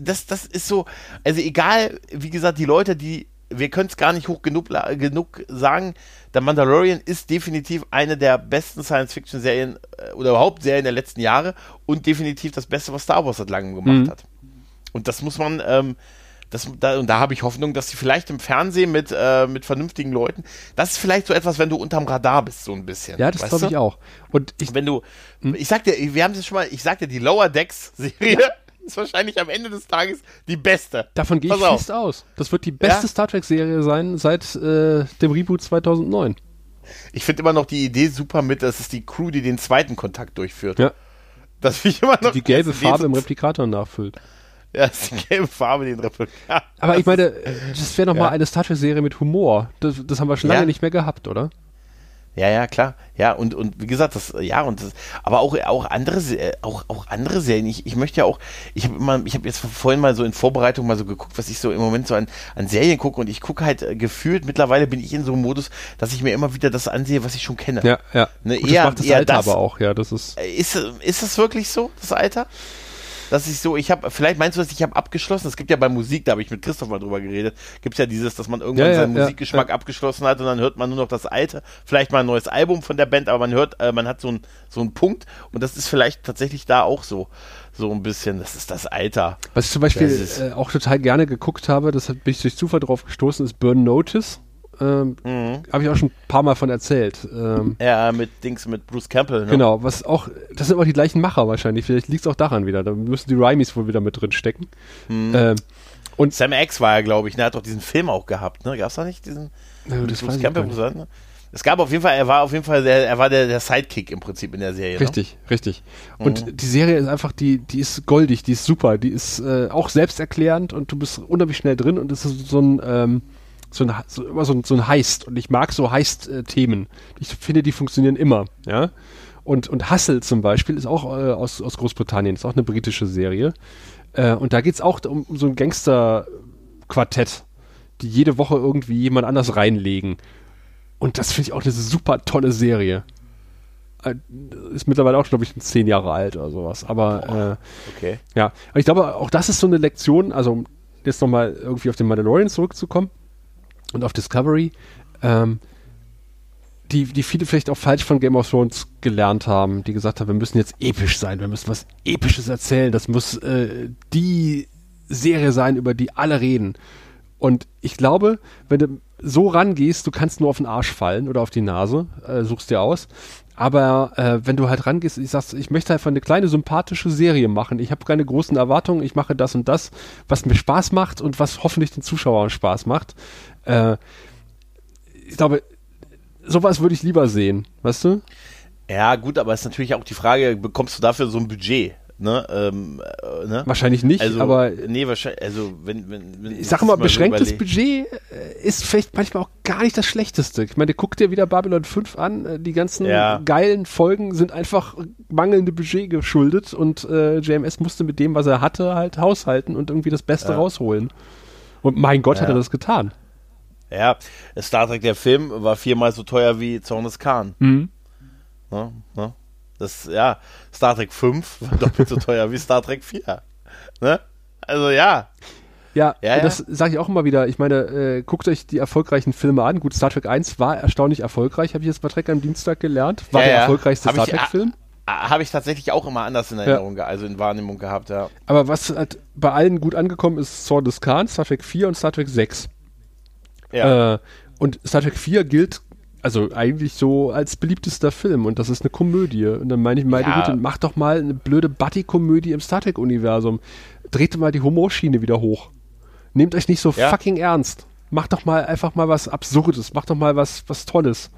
das, das ist so, also egal, wie gesagt, die Leute, die, wir können es gar nicht hoch genug, genug sagen, der Mandalorian ist definitiv eine der besten Science-Fiction-Serien äh, oder überhaupt Serien der letzten Jahre und definitiv das Beste, was Star Wars seit langem gemacht Mhm. hat. Und das muss man, ähm, das, da, und da habe ich Hoffnung, dass sie vielleicht im Fernsehen mit, äh, mit vernünftigen Leuten, das ist vielleicht so etwas, wenn du unterm Radar bist, so ein bisschen. Ja, das glaube ich auch. Und ich, wenn du, Hm? ich sag dir, wir haben es schon mal, ich sag dir, die Lower Decks Serie ist wahrscheinlich am Ende des Tages die beste. davon gehe ich auf. fest aus. Das wird die beste Ja? Star Trek-Serie sein seit äh, dem Reboot 2009. Ich finde immer noch die Idee super mit, das ist die Crew, die den zweiten Kontakt durchführt. Ja. Das finde ich immer noch. Die gelbe Farbe im Replikator nachfüllt. Ja, das ist die gelbe Farbe, den Replikator. Aber ich meine, das wäre noch Ja. eine Star Trek-Serie mit Humor. Das, das haben wir schon Ja. lange nicht mehr gehabt, oder? Ja, ja, klar. Ja, und, und wie gesagt, das, ja, und das, aber auch, auch andere, äh, auch, auch andere Serien. Ich, ich möchte ja auch, ich habe immer, ich habe jetzt vorhin mal so in Vorbereitung mal so geguckt, was ich so im Moment so an, an Serien gucke und ich gucke halt äh, gefühlt, mittlerweile bin ich in so einem Modus, dass ich mir immer wieder das ansehe, was ich schon kenne. Ja, ja. Ne, Gut, eher- das macht das Alter das. aber auch, ja. Das ist. Äh, Ist, ist das wirklich so, das Alter? Dass ich so, ich habe, vielleicht meinst du, dass ich habe abgeschlossen? Es gibt ja bei Musik, da habe ich mit Christoph mal drüber geredet, gibt es ja dieses, dass man irgendwann Ja, ja, seinen ja, Musikgeschmack abgeschlossen hat und dann hört man nur noch das Alte, vielleicht mal ein neues Album von der Band, aber man hört, äh, man hat so, ein, so einen Punkt und das ist vielleicht tatsächlich da auch so, so ein bisschen, das ist das Alter. Was ich zum Beispiel Das äh, auch total gerne geguckt habe, das hat bin ich durch Zufall drauf gestoßen, ist Burn Notice. Ähm, Mhm. Habe ich auch schon ein paar Mal von erzählt. Ähm, Ja, mit Dings, mit Bruce Campbell, ne? Genau, was auch, das sind aber die gleichen Macher wahrscheinlich. Vielleicht liegt es auch daran wieder. Da müssen die Rimies wohl wieder mit drin stecken. Mhm. Ähm, Und Sam X war ja, glaube ich, ne, hat doch diesen Film auch gehabt, ne? Gab's da nicht diesen? Ja, das Bruce Campbell. Bruce, ne? Es gab auf jeden Fall, er war auf jeden Fall, der, er war der, der Sidekick im Prinzip in der Serie. Richtig, richtig. Und die Serie ist einfach, die, die ist goldig, die ist super, die ist äh, auch selbsterklärend und du bist unheimlich schnell drin und es ist so ein, ähm, so ein, so, immer so ein, so ein Heist. Und ich mag so Heist-Themen. Ich finde, die funktionieren immer, ja. Und, und Hustle zum Beispiel ist auch äh, aus, aus Großbritannien, ist auch eine britische Serie. Äh, und da geht es auch um, um so ein Gangster-Quartett, die jede Woche irgendwie jemand anders reinlegen. Und das finde ich auch eine super tolle Serie. Äh, Ist mittlerweile auch, glaube ich, zehn Jahre alt oder sowas. Aber äh, Okay. ja, aber ich glaube, auch das ist so eine Lektion, also um jetzt nochmal irgendwie auf den Mandalorian zurückzukommen und auf Discovery, ähm, die, die viele vielleicht auch falsch von Game of Thrones gelernt haben, die gesagt haben, wir müssen jetzt episch sein, wir müssen was Episches erzählen, das muss äh, die Serie sein, über die alle reden. Und ich glaube, wenn du so rangehst, du kannst nur auf den Arsch fallen oder auf die Nase, äh, suchst dir aus. Aber äh, wenn du halt rangehst, ich sagst, ich möchte einfach eine kleine sympathische Serie machen. Ich habe keine großen Erwartungen, ich mache das und das, was mir Spaß macht und was hoffentlich den Zuschauern Spaß macht. Äh, ich glaube, sowas würde ich lieber sehen, weißt du? Ja, gut, aber es ist natürlich auch die Frage, bekommst du dafür so ein Budget? Ne? Ähm, äh, ne? Wahrscheinlich nicht, Also, aber nee, wahrscheinlich, also wenn, wenn, wenn ich sage mal, so beschränktes überleg- Budget äh, ist vielleicht manchmal auch gar nicht das Schlechteste. Ich meine, guck dir wieder Babylon 5 an, äh, die ganzen Ja. geilen Folgen sind einfach mangelnde Budget geschuldet und äh, JMS musste mit dem, was er hatte, halt haushalten und irgendwie das Beste Ja. rausholen. Und mein Gott, hat Ja. er das getan. Ja, Star Trek, der Film, war viermal so teuer wie Zorn des Khan. Mhm. Ne? Ne? Das, ja, Star Trek 5 war doppelt so teuer wie Star Trek 4. Ne? Also ja. Ja, Ja, ja. das sage ich auch immer wieder. Ich meine, äh, guckt euch die erfolgreichen Filme an. Gut, Star Trek 1 war erstaunlich erfolgreich, habe ich jetzt bei Trek am Dienstag gelernt. War Ja, der erfolgreichste Hab Star Trek-Film. Habe ich tatsächlich auch immer anders in Erinnerung, also in Wahrnehmung gehabt, ja. Aber was halt bei allen gut angekommen ist, Sword des Khan, Star Trek 4 und Star Trek 6. Ja, Äh, und Star Trek 4 gilt also eigentlich so als beliebtester Film und das ist eine Komödie. Und dann meine ich, meine Ja. Güte, mach doch mal eine blöde Buddy-Komödie im Star Trek-Universum. Dreht mal die Humorschiene wieder hoch. Nehmt euch nicht so Ja. fucking ernst. Macht doch mal einfach mal was Absurdes. Macht doch mal was, was Tolles.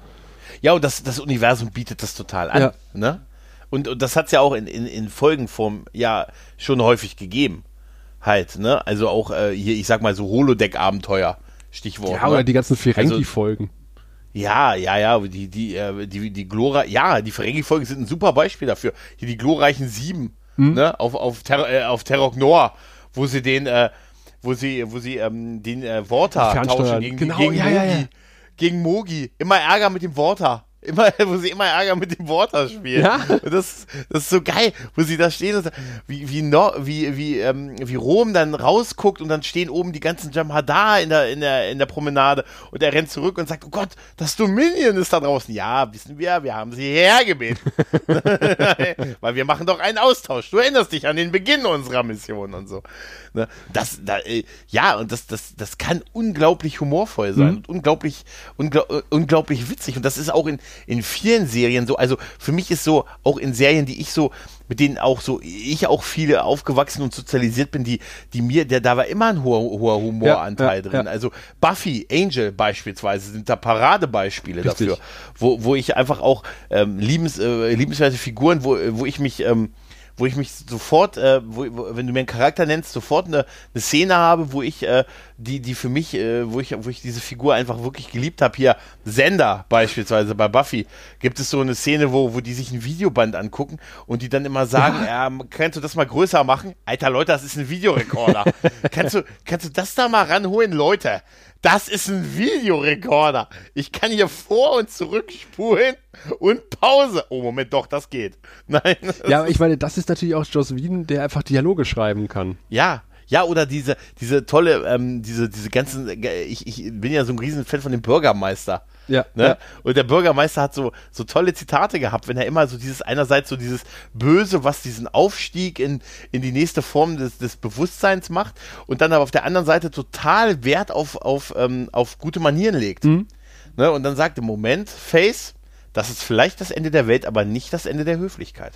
ja und das, das Universum bietet das total an. Ja. Ne? Und, und das hat es ja auch in, in, in Folgenform ja schon häufig gegeben. Halt, ne? Also auch äh, hier, ich sag mal so Holodeck-Abenteuer. Stichwort. Ja, ne? oder die ganzen Also- Ferengi-Folgen. Ja, ja, ja, die, die, äh, die, die Glora, ja, die Ferengi-Folgen sind ein super Beispiel dafür. Hier die glorreichen Sieben, Hm? ne, auf, auf, Ter äh, auf Terok Noir, wo sie den, äh, wo sie, wo sie, ähm, den, äh, Worter Fernsteuern. tauschen gegen, Genau, gegen ja, Mogi. ja, ja. Gegen Mogi. Immer Ärger mit dem Worter. Immer, wo sie immer Ärger mit dem Worter spielen. Ja. Und das, das ist so geil, wo sie da stehen und wie, wie, no, wie, wie, ähm, wie Rom dann rausguckt und dann stehen oben die ganzen Jamhadar in der, in der, in der Promenade und er rennt zurück und sagt, oh Gott, das Dominion ist da draußen. Ja, wissen wir, wir haben sie hierher gebeten. Weil wir machen doch einen Austausch. Du erinnerst dich an den Beginn unserer Mission und so. Ne? Das, da, äh, ja, und das, das, das kann unglaublich humorvoll sein und unglaublich, unglaub, äh, unglaublich witzig. Und das ist auch in, in vielen Serien so. Also für mich ist so, auch in Serien, die ich so, mit denen auch so, ich auch viele aufgewachsen und sozialisiert bin, die, die mir, der, da war immer ein hoher, hoher Humoranteil Ja, ja, drin. ja. Also Buffy, Angel beispielsweise sind da Paradebeispiele Richtig. dafür, wo, wo ich einfach auch ähm, liebens, äh, liebenswerte Figuren, wo, wo ich mich, ähm, wo ich mich sofort, äh, wo, wo, wenn du mir einen Charakter nennst, sofort eine, eine Szene habe, wo ich, äh, die, die für mich, äh, wo ich, wo ich diese Figur einfach wirklich geliebt habe. Hier, Sender beispielsweise bei Buffy, gibt es so eine Szene, wo, wo die sich ein Videoband angucken und die dann immer sagen, ja. kannst du das mal größer machen? Alter Leute, das ist ein Videorekorder. kannst du, kannst du das da mal ranholen, Leute? Das ist ein Videorekorder. Ich kann hier vor und zurück spulen und Pause. Oh, Moment, doch, das geht. Nein. Ja, aber ich meine, das ist natürlich auch Joss Whedon, der einfach Dialoge schreiben kann. Ja, ja, oder diese, diese tolle, ähm, diese, diese ganzen, äh, ich, ich bin ja so ein Riesenfan von dem Bürgermeister. Ja, Ne? ja. Und der Bürgermeister hat so, so tolle Zitate gehabt, wenn er immer so dieses, einerseits so dieses Böse, was diesen Aufstieg in, in die nächste Form des, des Bewusstseins macht und dann aber auf der anderen Seite total Wert auf, auf, ähm, auf gute Manieren legt. Mhm. Ne? Und dann sagt im Moment, Face, das ist vielleicht das Ende der Welt, aber nicht das Ende der Höflichkeit.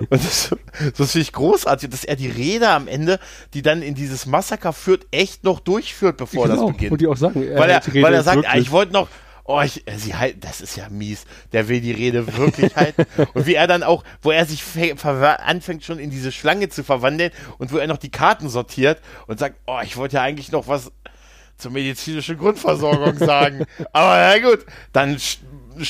Und das, das finde ich großartig, dass er die Rede am Ende, die dann in dieses Massaker führt, echt noch durchführt, bevor genau, das beginnt. Und die auch sagen, weil er, weil er sagt, ah, ich wollte noch, oh, ich, sie halt, das ist ja mies. Der will die Rede wirklich halten. und wie er dann auch, wo er sich anfängt schon in diese Schlange zu verwandeln und wo er noch die Karten sortiert und sagt, oh, ich wollte ja eigentlich noch was zur medizinischen Grundversorgung sagen. Aber na gut, dann,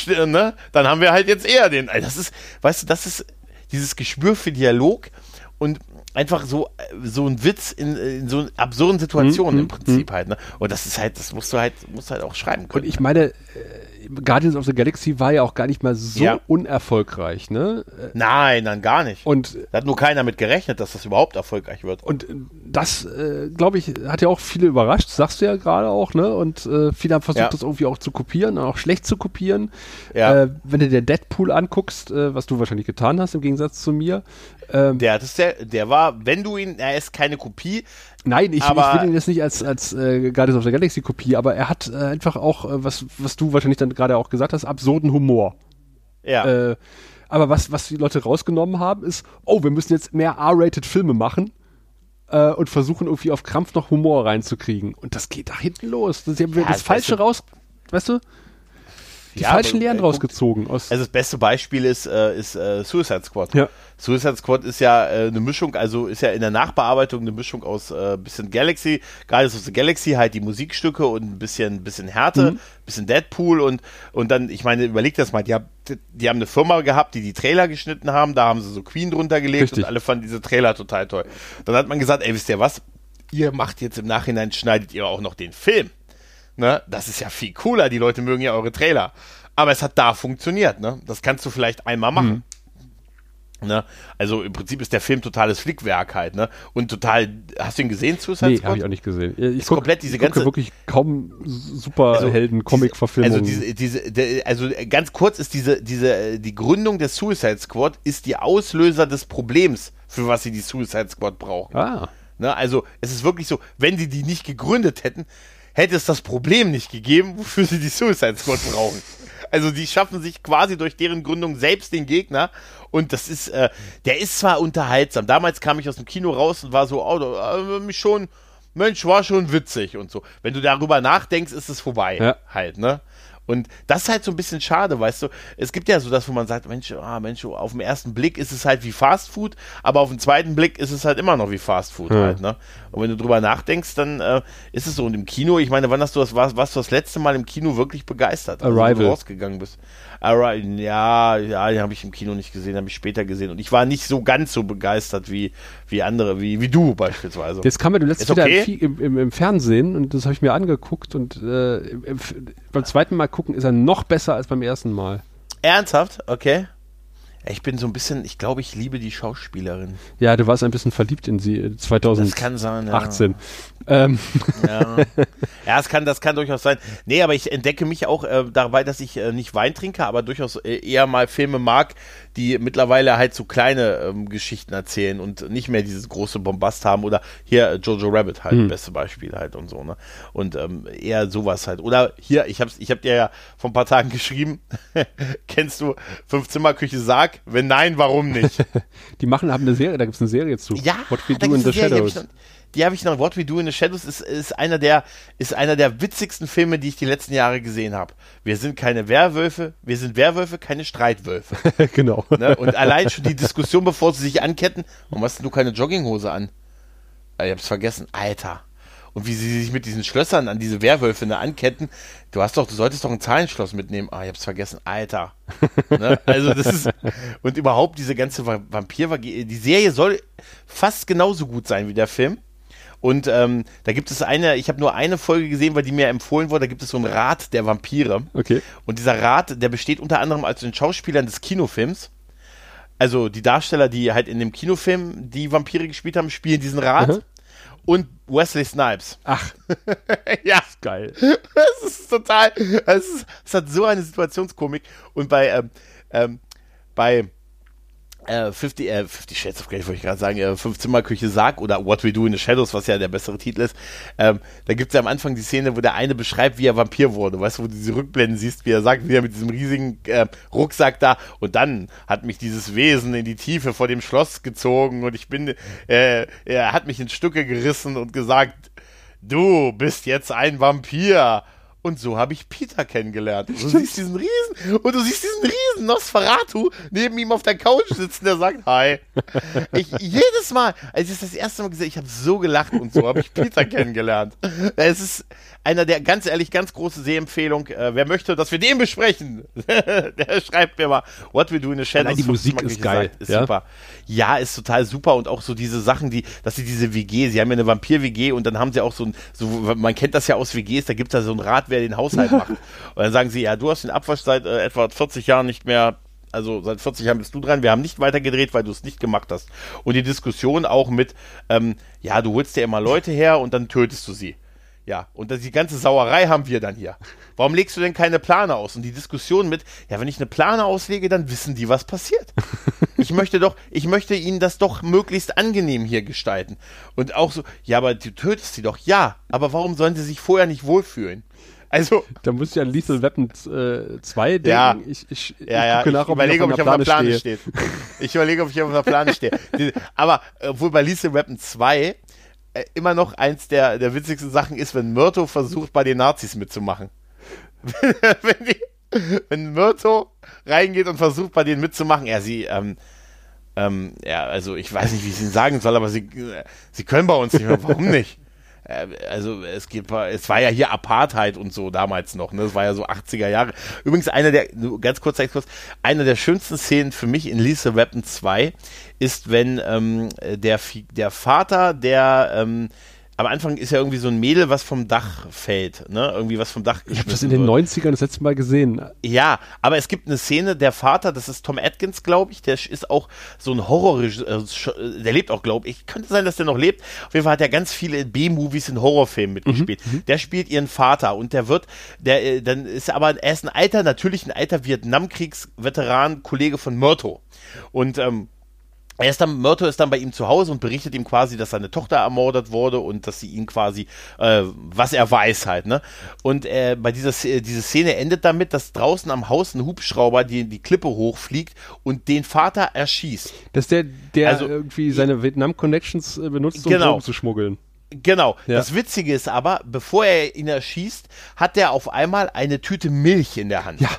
ne, dann haben wir halt jetzt eher den, das ist, weißt du, das ist dieses Gespür für Dialog und einfach so, so ein Witz in, in so absurden Situationen mhm. im Prinzip mhm. halt, ne? Und das ist halt, das musst du halt, musst halt auch schreiben können. Und ich meine, äh, Guardians of the Galaxy war ja auch gar nicht mal so ja. unerfolgreich, ne? Nein, dann gar nicht. Und da hat nur keiner mit gerechnet, dass das überhaupt erfolgreich wird. Und das, äh, glaube ich, hat ja auch viele überrascht, sagst du ja gerade auch, ne? Und äh, viele haben versucht, ja. das irgendwie auch zu kopieren, auch schlecht zu kopieren. Ja. Äh, wenn du dir Deadpool anguckst, äh, was du wahrscheinlich getan hast im Gegensatz zu mir. Ähm, der, es der, der war, wenn du ihn, er ist keine Kopie, Nein, ich, aber, ich will ihn jetzt nicht als, als äh, Guardians of the Galaxy Kopie, aber er hat äh, einfach auch, äh, was, was du wahrscheinlich dann gerade auch gesagt hast, absurden Humor. Ja. Äh, aber was, was die Leute rausgenommen haben, ist, oh, wir müssen jetzt mehr R-rated Filme machen äh, und versuchen irgendwie auf Krampf noch Humor reinzukriegen. Und das geht da hinten los. Sie haben ja, das, das Falsche raus, weißt du? Die ja, falschen Lehren rausgezogen. Aus also das beste Beispiel ist, äh, ist äh, Suicide Squad. Ja. Suicide Squad ist ja äh, eine Mischung, also ist ja in der Nachbearbeitung eine Mischung aus äh, bisschen Galaxy, gerade aus der Galaxy halt die Musikstücke und ein bisschen, bisschen Härte, mhm. bisschen Deadpool und, und dann, ich meine, überleg das mal, die, hab, die haben eine Firma gehabt, die die Trailer geschnitten haben, da haben sie so Queen drunter gelegt Richtig. und alle fanden diese Trailer total toll. Dann hat man gesagt, ey, wisst ihr was? Ihr macht jetzt im Nachhinein, schneidet ihr auch noch den Film. Ne? Das ist ja viel cooler. Die Leute mögen ja eure Trailer. Aber es hat da funktioniert. Ne? Das kannst du vielleicht einmal machen. Mhm. Ne? Also im Prinzip ist der Film totales Flickwerk halt, ne? Und total, hast du ihn gesehen, Suicide Squad? Nee, habe ich auch nicht gesehen. Ich ist guck, komplett diese ganze wirklich kaum Superhelden-Comic-Verfilmungen. Also diese, diese, de, also ganz kurz ist diese, diese, die Gründung der Suicide Squad ist die Auslöser des Problems, für was sie die Suicide Squad brauchen. Ah. Ne? Also es ist wirklich so, wenn sie die nicht gegründet hätten, hätte es das Problem nicht gegeben, wofür sie die Suicide Squad brauchen. Also die schaffen sich quasi durch deren Gründung selbst den Gegner. Und das ist, äh, der ist zwar unterhaltsam. Damals kam ich aus dem Kino raus und war so, oh, äh, mich schon, Mensch, war schon witzig und so. Wenn du darüber nachdenkst, ist es vorbei. Ja. Halt, ne? Und das ist halt so ein bisschen schade, weißt du. Es gibt ja so das, wo man sagt, Mensch, ah, Mensch, auf den ersten Blick ist es halt wie Fast Food, aber auf den zweiten Blick ist es halt immer noch wie Fast Food ja. halt, ne? Und wenn du drüber nachdenkst, dann äh, ist es so. Und im Kino, ich meine, wann hast du das, was, was du das letzte Mal im Kino wirklich begeistert? Also, Arrival. du rausgegangen bist. Arrival, ja, ja, den habe ich im Kino nicht gesehen, habe ich später gesehen. Und ich war nicht so ganz so begeistert wie, wie andere, wie, wie du beispielsweise. Jetzt kam mir letztes wieder okay? im, im, im, Fernsehen und das habe ich mir angeguckt und äh, beim zweiten Mal gucken ist er noch besser als beim ersten Mal. Ernsthaft? Okay. Ich bin so ein bisschen, ich glaube, ich liebe die Schauspielerin. Ja, du warst ein bisschen verliebt in sie 2018. Das kann sein, ja. Ähm. Ja. ja, das kann, das kann durchaus sein. Nee, aber ich entdecke mich auch äh, dabei, dass ich äh, nicht Wein trinke, aber durchaus äh, eher mal Filme mag, die mittlerweile halt so kleine ähm, Geschichten erzählen und nicht mehr dieses große Bombast haben oder hier Jojo Rabbit halt, mhm. beste Beispiel halt und so, ne? Und ähm, eher sowas halt. Oder hier, ich hab's, ich hab dir ja vor ein paar Tagen geschrieben, kennst du Fünf-Zimmer-Küche Sarg? Wenn nein, warum nicht? die machen, haben eine Serie, da gibt's eine Serie zu. Ja, What We Do in the Shadows die habe ich noch. What We Do in the Shadows ist, ist, einer der, ist einer der witzigsten Filme, die ich die letzten Jahre gesehen habe. Wir sind keine Werwölfe, wir sind Werwölfe, keine Streitwölfe. genau. Ne? Und allein schon die Diskussion, bevor sie sich anketten, warum hast du keine Jogginghose an? Ich hab's vergessen. Alter. Und wie sie sich mit diesen Schlössern an diese Werwölfe ne, anketten. Du hast doch, du solltest doch ein Zahlenschloss mitnehmen. Ah, ich hab's vergessen. Alter. ne? Also das ist, und überhaupt diese ganze Vampir, die Serie soll fast genauso gut sein wie der Film. Und ähm, da gibt es eine, ich habe nur eine Folge gesehen, weil die mir empfohlen wurde, da gibt es so einen Rat der Vampire. Okay. Und dieser Rat, der besteht unter anderem aus den Schauspielern des Kinofilms. Also die Darsteller, die halt in dem Kinofilm die Vampire gespielt haben, spielen diesen Rat. Mhm. Und Wesley Snipes. Ach. ja. Das ist geil. Das ist total. Es, hat so eine Situationskomik. Und bei, ähm, ähm, bei äh, 50, äh, 50 Shades of Grey, wollte ich gerade sagen, äh, Fünf-Zimmer-Küche Sarg oder What We Do in the Shadows, was ja der bessere Titel ist. Ähm, da gibt es ja am Anfang die Szene, wo der eine beschreibt, wie er Vampir wurde. Weißt du, wo du diese Rückblenden siehst, wie er sagt, wie er mit diesem riesigen äh, Rucksack da und dann hat mich dieses Wesen in die Tiefe vor dem Schloss gezogen und ich bin, äh, er hat mich in Stücke gerissen und gesagt, du bist jetzt ein Vampir. Und so habe ich Peter kennengelernt. Und du siehst diesen riesen, und du siehst diesen riesen Nosferatu neben ihm auf der Couch sitzen, der sagt Hi. Ich, jedes Mal, als ich das, das erste Mal gesehen ich habe so gelacht und so habe ich Peter kennengelernt. Es ist einer der, ganz ehrlich, ganz große Sehempfehlung. Äh, wer möchte, dass wir den besprechen, der schreibt mir mal What We Do in the Shadows. Nein, die Musik ist geil. Ist ja? super. Ja, ist total super und auch so diese Sachen, die, dass sie diese WG, sie haben ja eine Vampir-WG und dann haben sie auch so ein, so, man kennt das ja aus WGs, da gibt es ja so ein Rad, wer den Haushalt macht. Und dann sagen sie, ja, du hast den Abwasch seit äh, etwa 40 Jahren nicht mehr also seit 40 Jahren bist du dran, wir haben nicht weitergedreht, weil du es nicht gemacht hast. Und die Diskussion auch mit, ähm, ja, du holst dir immer Leute her und dann tötest du sie. Ja, und die ganze Sauerei haben wir dann hier. Warum legst du denn keine Plane aus? Und die Diskussion mit, ja, wenn ich eine Plane auslege, dann wissen die, was passiert. ich möchte doch, ich möchte ihnen das doch möglichst angenehm hier gestalten. Und auch so, ja, aber du tötest sie doch. Ja, aber warum sollen sie sich vorher nicht wohlfühlen? Also. Da musst du ja an Lethal Weapon 2 äh, denken. Ja, ich, ich, ich ja, ja. nach, ich überlege, ob ich auf der Plane stehe. Ich überlege, ob ich auf der Plane stehe. Aber, obwohl bei Lethal Weapon 2 äh, immer noch eins der, der witzigsten Sachen ist, wenn Myrto versucht, bei den Nazis mitzumachen. wenn, die, wenn Myrto reingeht und versucht, bei denen mitzumachen, ja, sie, ähm, ähm, ja, also ich weiß nicht, wie ich es Ihnen sagen soll, aber sie, äh, sie können bei uns nicht mehr. Warum nicht? Äh, also es gibt, es war ja hier Apartheid und so damals noch, ne? Es war ja so 80er Jahre. Übrigens einer der, ganz kurz, kurz, einer der schönsten Szenen für mich in Lisa Weapon 2 ist, wenn ähm, der, der Vater der ähm, am Anfang ist ja irgendwie so ein Mädel, was vom Dach fällt, ne? Irgendwie was vom Dach Ich habe das in den wird. 90ern das letzte Mal gesehen. Ja, aber es gibt eine Szene, der Vater, das ist Tom Atkins, glaube ich, der ist auch so ein Horror, äh, der lebt auch, glaube ich. Könnte sein, dass der noch lebt. Auf jeden Fall hat er ganz viele B-Movies in Horrorfilmen mitgespielt. Mhm, mhm, der spielt ihren Vater und der wird, der, äh, dann ist aber, er ist ein alter, natürlich ein alter Vietnamkriegsveteran, Kollege von Myrto. Und, ähm, er ist dann, Myrto ist dann bei ihm zu Hause und berichtet ihm quasi, dass seine Tochter ermordet wurde und dass sie ihn quasi, äh, was er weiß halt, ne? Und äh, bei dieser diese Szene endet damit, dass draußen am Haus ein Hubschrauber die, die Klippe hochfliegt und den Vater erschießt. Dass der, der also, irgendwie seine Vietnam-Connections äh, benutzt, um genau. Drogen zu schmuggeln. Genau. Ja. Das Witzige ist aber, bevor er ihn erschießt, hat er auf einmal eine Tüte Milch in der Hand. Ja.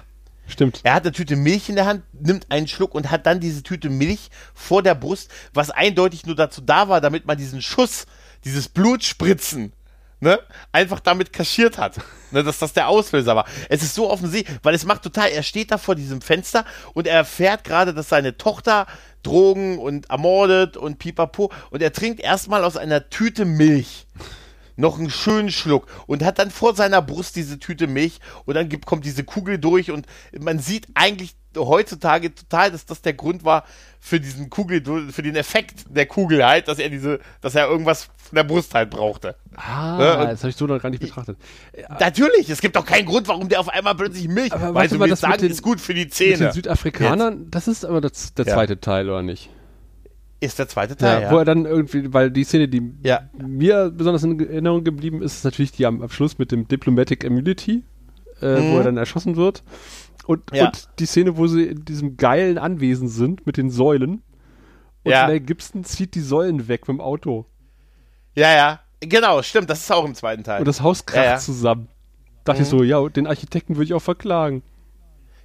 Stimmt. Er hat eine Tüte Milch in der Hand, nimmt einen Schluck und hat dann diese Tüte Milch vor der Brust, was eindeutig nur dazu da war, damit man diesen Schuss, dieses Blutspritzen, ne, einfach damit kaschiert hat. Ne, dass das der Auslöser war. Es ist so offensichtlich, weil es macht total, er steht da vor diesem Fenster und er erfährt gerade, dass seine Tochter Drogen und ermordet und pipapo und er trinkt erstmal aus einer Tüte Milch noch einen schönen Schluck und hat dann vor seiner Brust diese Tüte Milch und dann gibt, kommt diese Kugel durch und man sieht eigentlich heutzutage total, dass das der Grund war für diesen Kugel, für den Effekt der Kugel halt, dass er diese, dass er irgendwas von der Brust halt brauchte. Ah, ne? das habe ich so noch gar nicht betrachtet. Natürlich, es gibt auch keinen Grund, warum der auf einmal plötzlich Milch, aber weil du willst sagen, den, ist gut für die Zähne. Mit den Südafrikanern, Jetzt. das ist aber das, der zweite ja. Teil, oder nicht? Ist der zweite Teil, ja, ja. Wo er dann irgendwie, weil die Szene, die ja. mir besonders in Erinnerung geblieben ist, ist natürlich die am Abschluss mit dem Diplomatic Immunity, äh, mhm. wo er dann erschossen wird. Und, ja. und die Szene, wo sie in diesem geilen Anwesen sind mit den Säulen. Und ja. Mel Gibson zieht die Säulen weg mit dem Auto. Ja, ja. Genau, stimmt, das ist auch im zweiten Teil. Und das Haus kracht ja, zusammen. Dachte mhm. ich so, ja, den Architekten würde ich auch verklagen.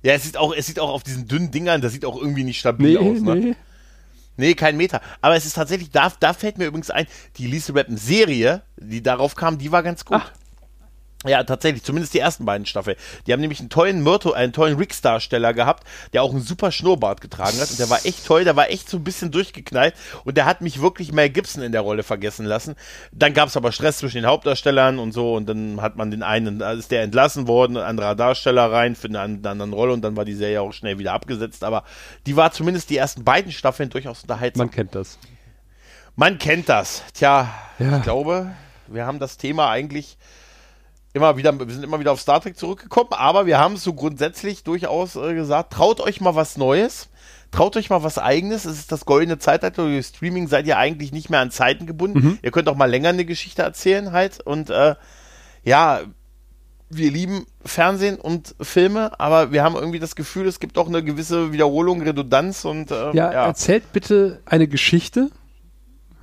Ja, es sieht auch, es sieht auch auf diesen dünnen Dingern, das sieht auch irgendwie nicht stabil nee, aus, ne? Nee. Nee, kein Meter. Aber es ist tatsächlich, da, da fällt mir übrigens ein, die Lisa Rappen Serie, die darauf kam, die war ganz gut. Ach. Ja, tatsächlich, zumindest die ersten beiden Staffeln. Die haben nämlich einen tollen Myrto, einen tollen Ricks-Darsteller gehabt, der auch einen super Schnurrbart getragen hat. Und der war echt toll, der war echt so ein bisschen durchgeknallt. Und der hat mich wirklich Mel Gibson in der Rolle vergessen lassen. Dann gab es aber Stress zwischen den Hauptdarstellern und so. Und dann hat man den einen, ist der entlassen worden, ein anderer Darsteller rein für eine andere Rolle. Und dann war die Serie auch schnell wieder abgesetzt. Aber die war zumindest die ersten beiden Staffeln durchaus unterhaltsam. Man kennt das. Man kennt das. Tja, ja. ich glaube, wir haben das Thema eigentlich immer wieder, wir sind immer wieder auf Star Trek zurückgekommen, aber wir haben so grundsätzlich durchaus äh, gesagt, traut euch mal was Neues. traut euch mal was eigenes. Es ist das goldene Zeitalter. Durch Streaming seid ihr eigentlich nicht mehr an Zeiten gebunden. Mhm. Ihr könnt auch mal länger eine Geschichte erzählen halt. Und äh, ja, wir lieben Fernsehen und Filme, aber wir haben irgendwie das Gefühl, es gibt auch eine gewisse Wiederholung, Redundanz und äh, ja, ja, erzählt bitte eine Geschichte,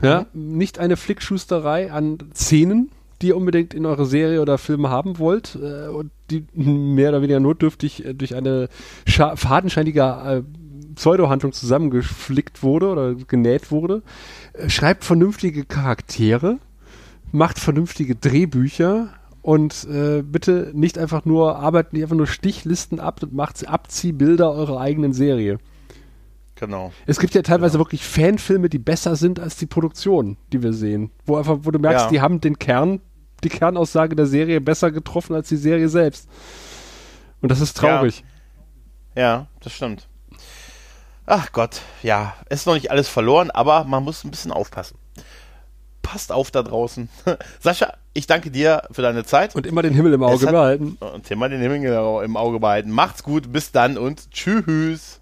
ja, mhm. nicht eine Flickschusterei an Szenen, die ihr unbedingt in eure Serie oder Filme haben wollt äh, und die mehr oder weniger notdürftig äh, durch eine fadenscheinige äh, Pseudo-Handlung zusammengeflickt wurde oder genäht wurde. Äh, schreibt vernünftige Charaktere, macht vernünftige Drehbücher und äh, bitte nicht einfach nur, arbeitet nicht einfach nur Stichlisten ab und macht Abziehbilder eurer eigenen Serie. Genau. Es gibt ja teilweise genau. wirklich Fanfilme, die besser sind als die Produktion, die wir sehen. Wo einfach, wo du merkst, ja. die haben den Kern, die Kernaussage der Serie besser getroffen als die Serie selbst. Und das ist traurig. Ja, ja das stimmt. Ach Gott, ja, es ist noch nicht alles verloren, aber man muss ein bisschen aufpassen passt auf da draußen. Sascha, ich danke dir für deine Zeit. Und immer den Himmel im Auge hat, behalten. Und immer den Himmel im Auge behalten. Macht's gut, bis dann und tschüss.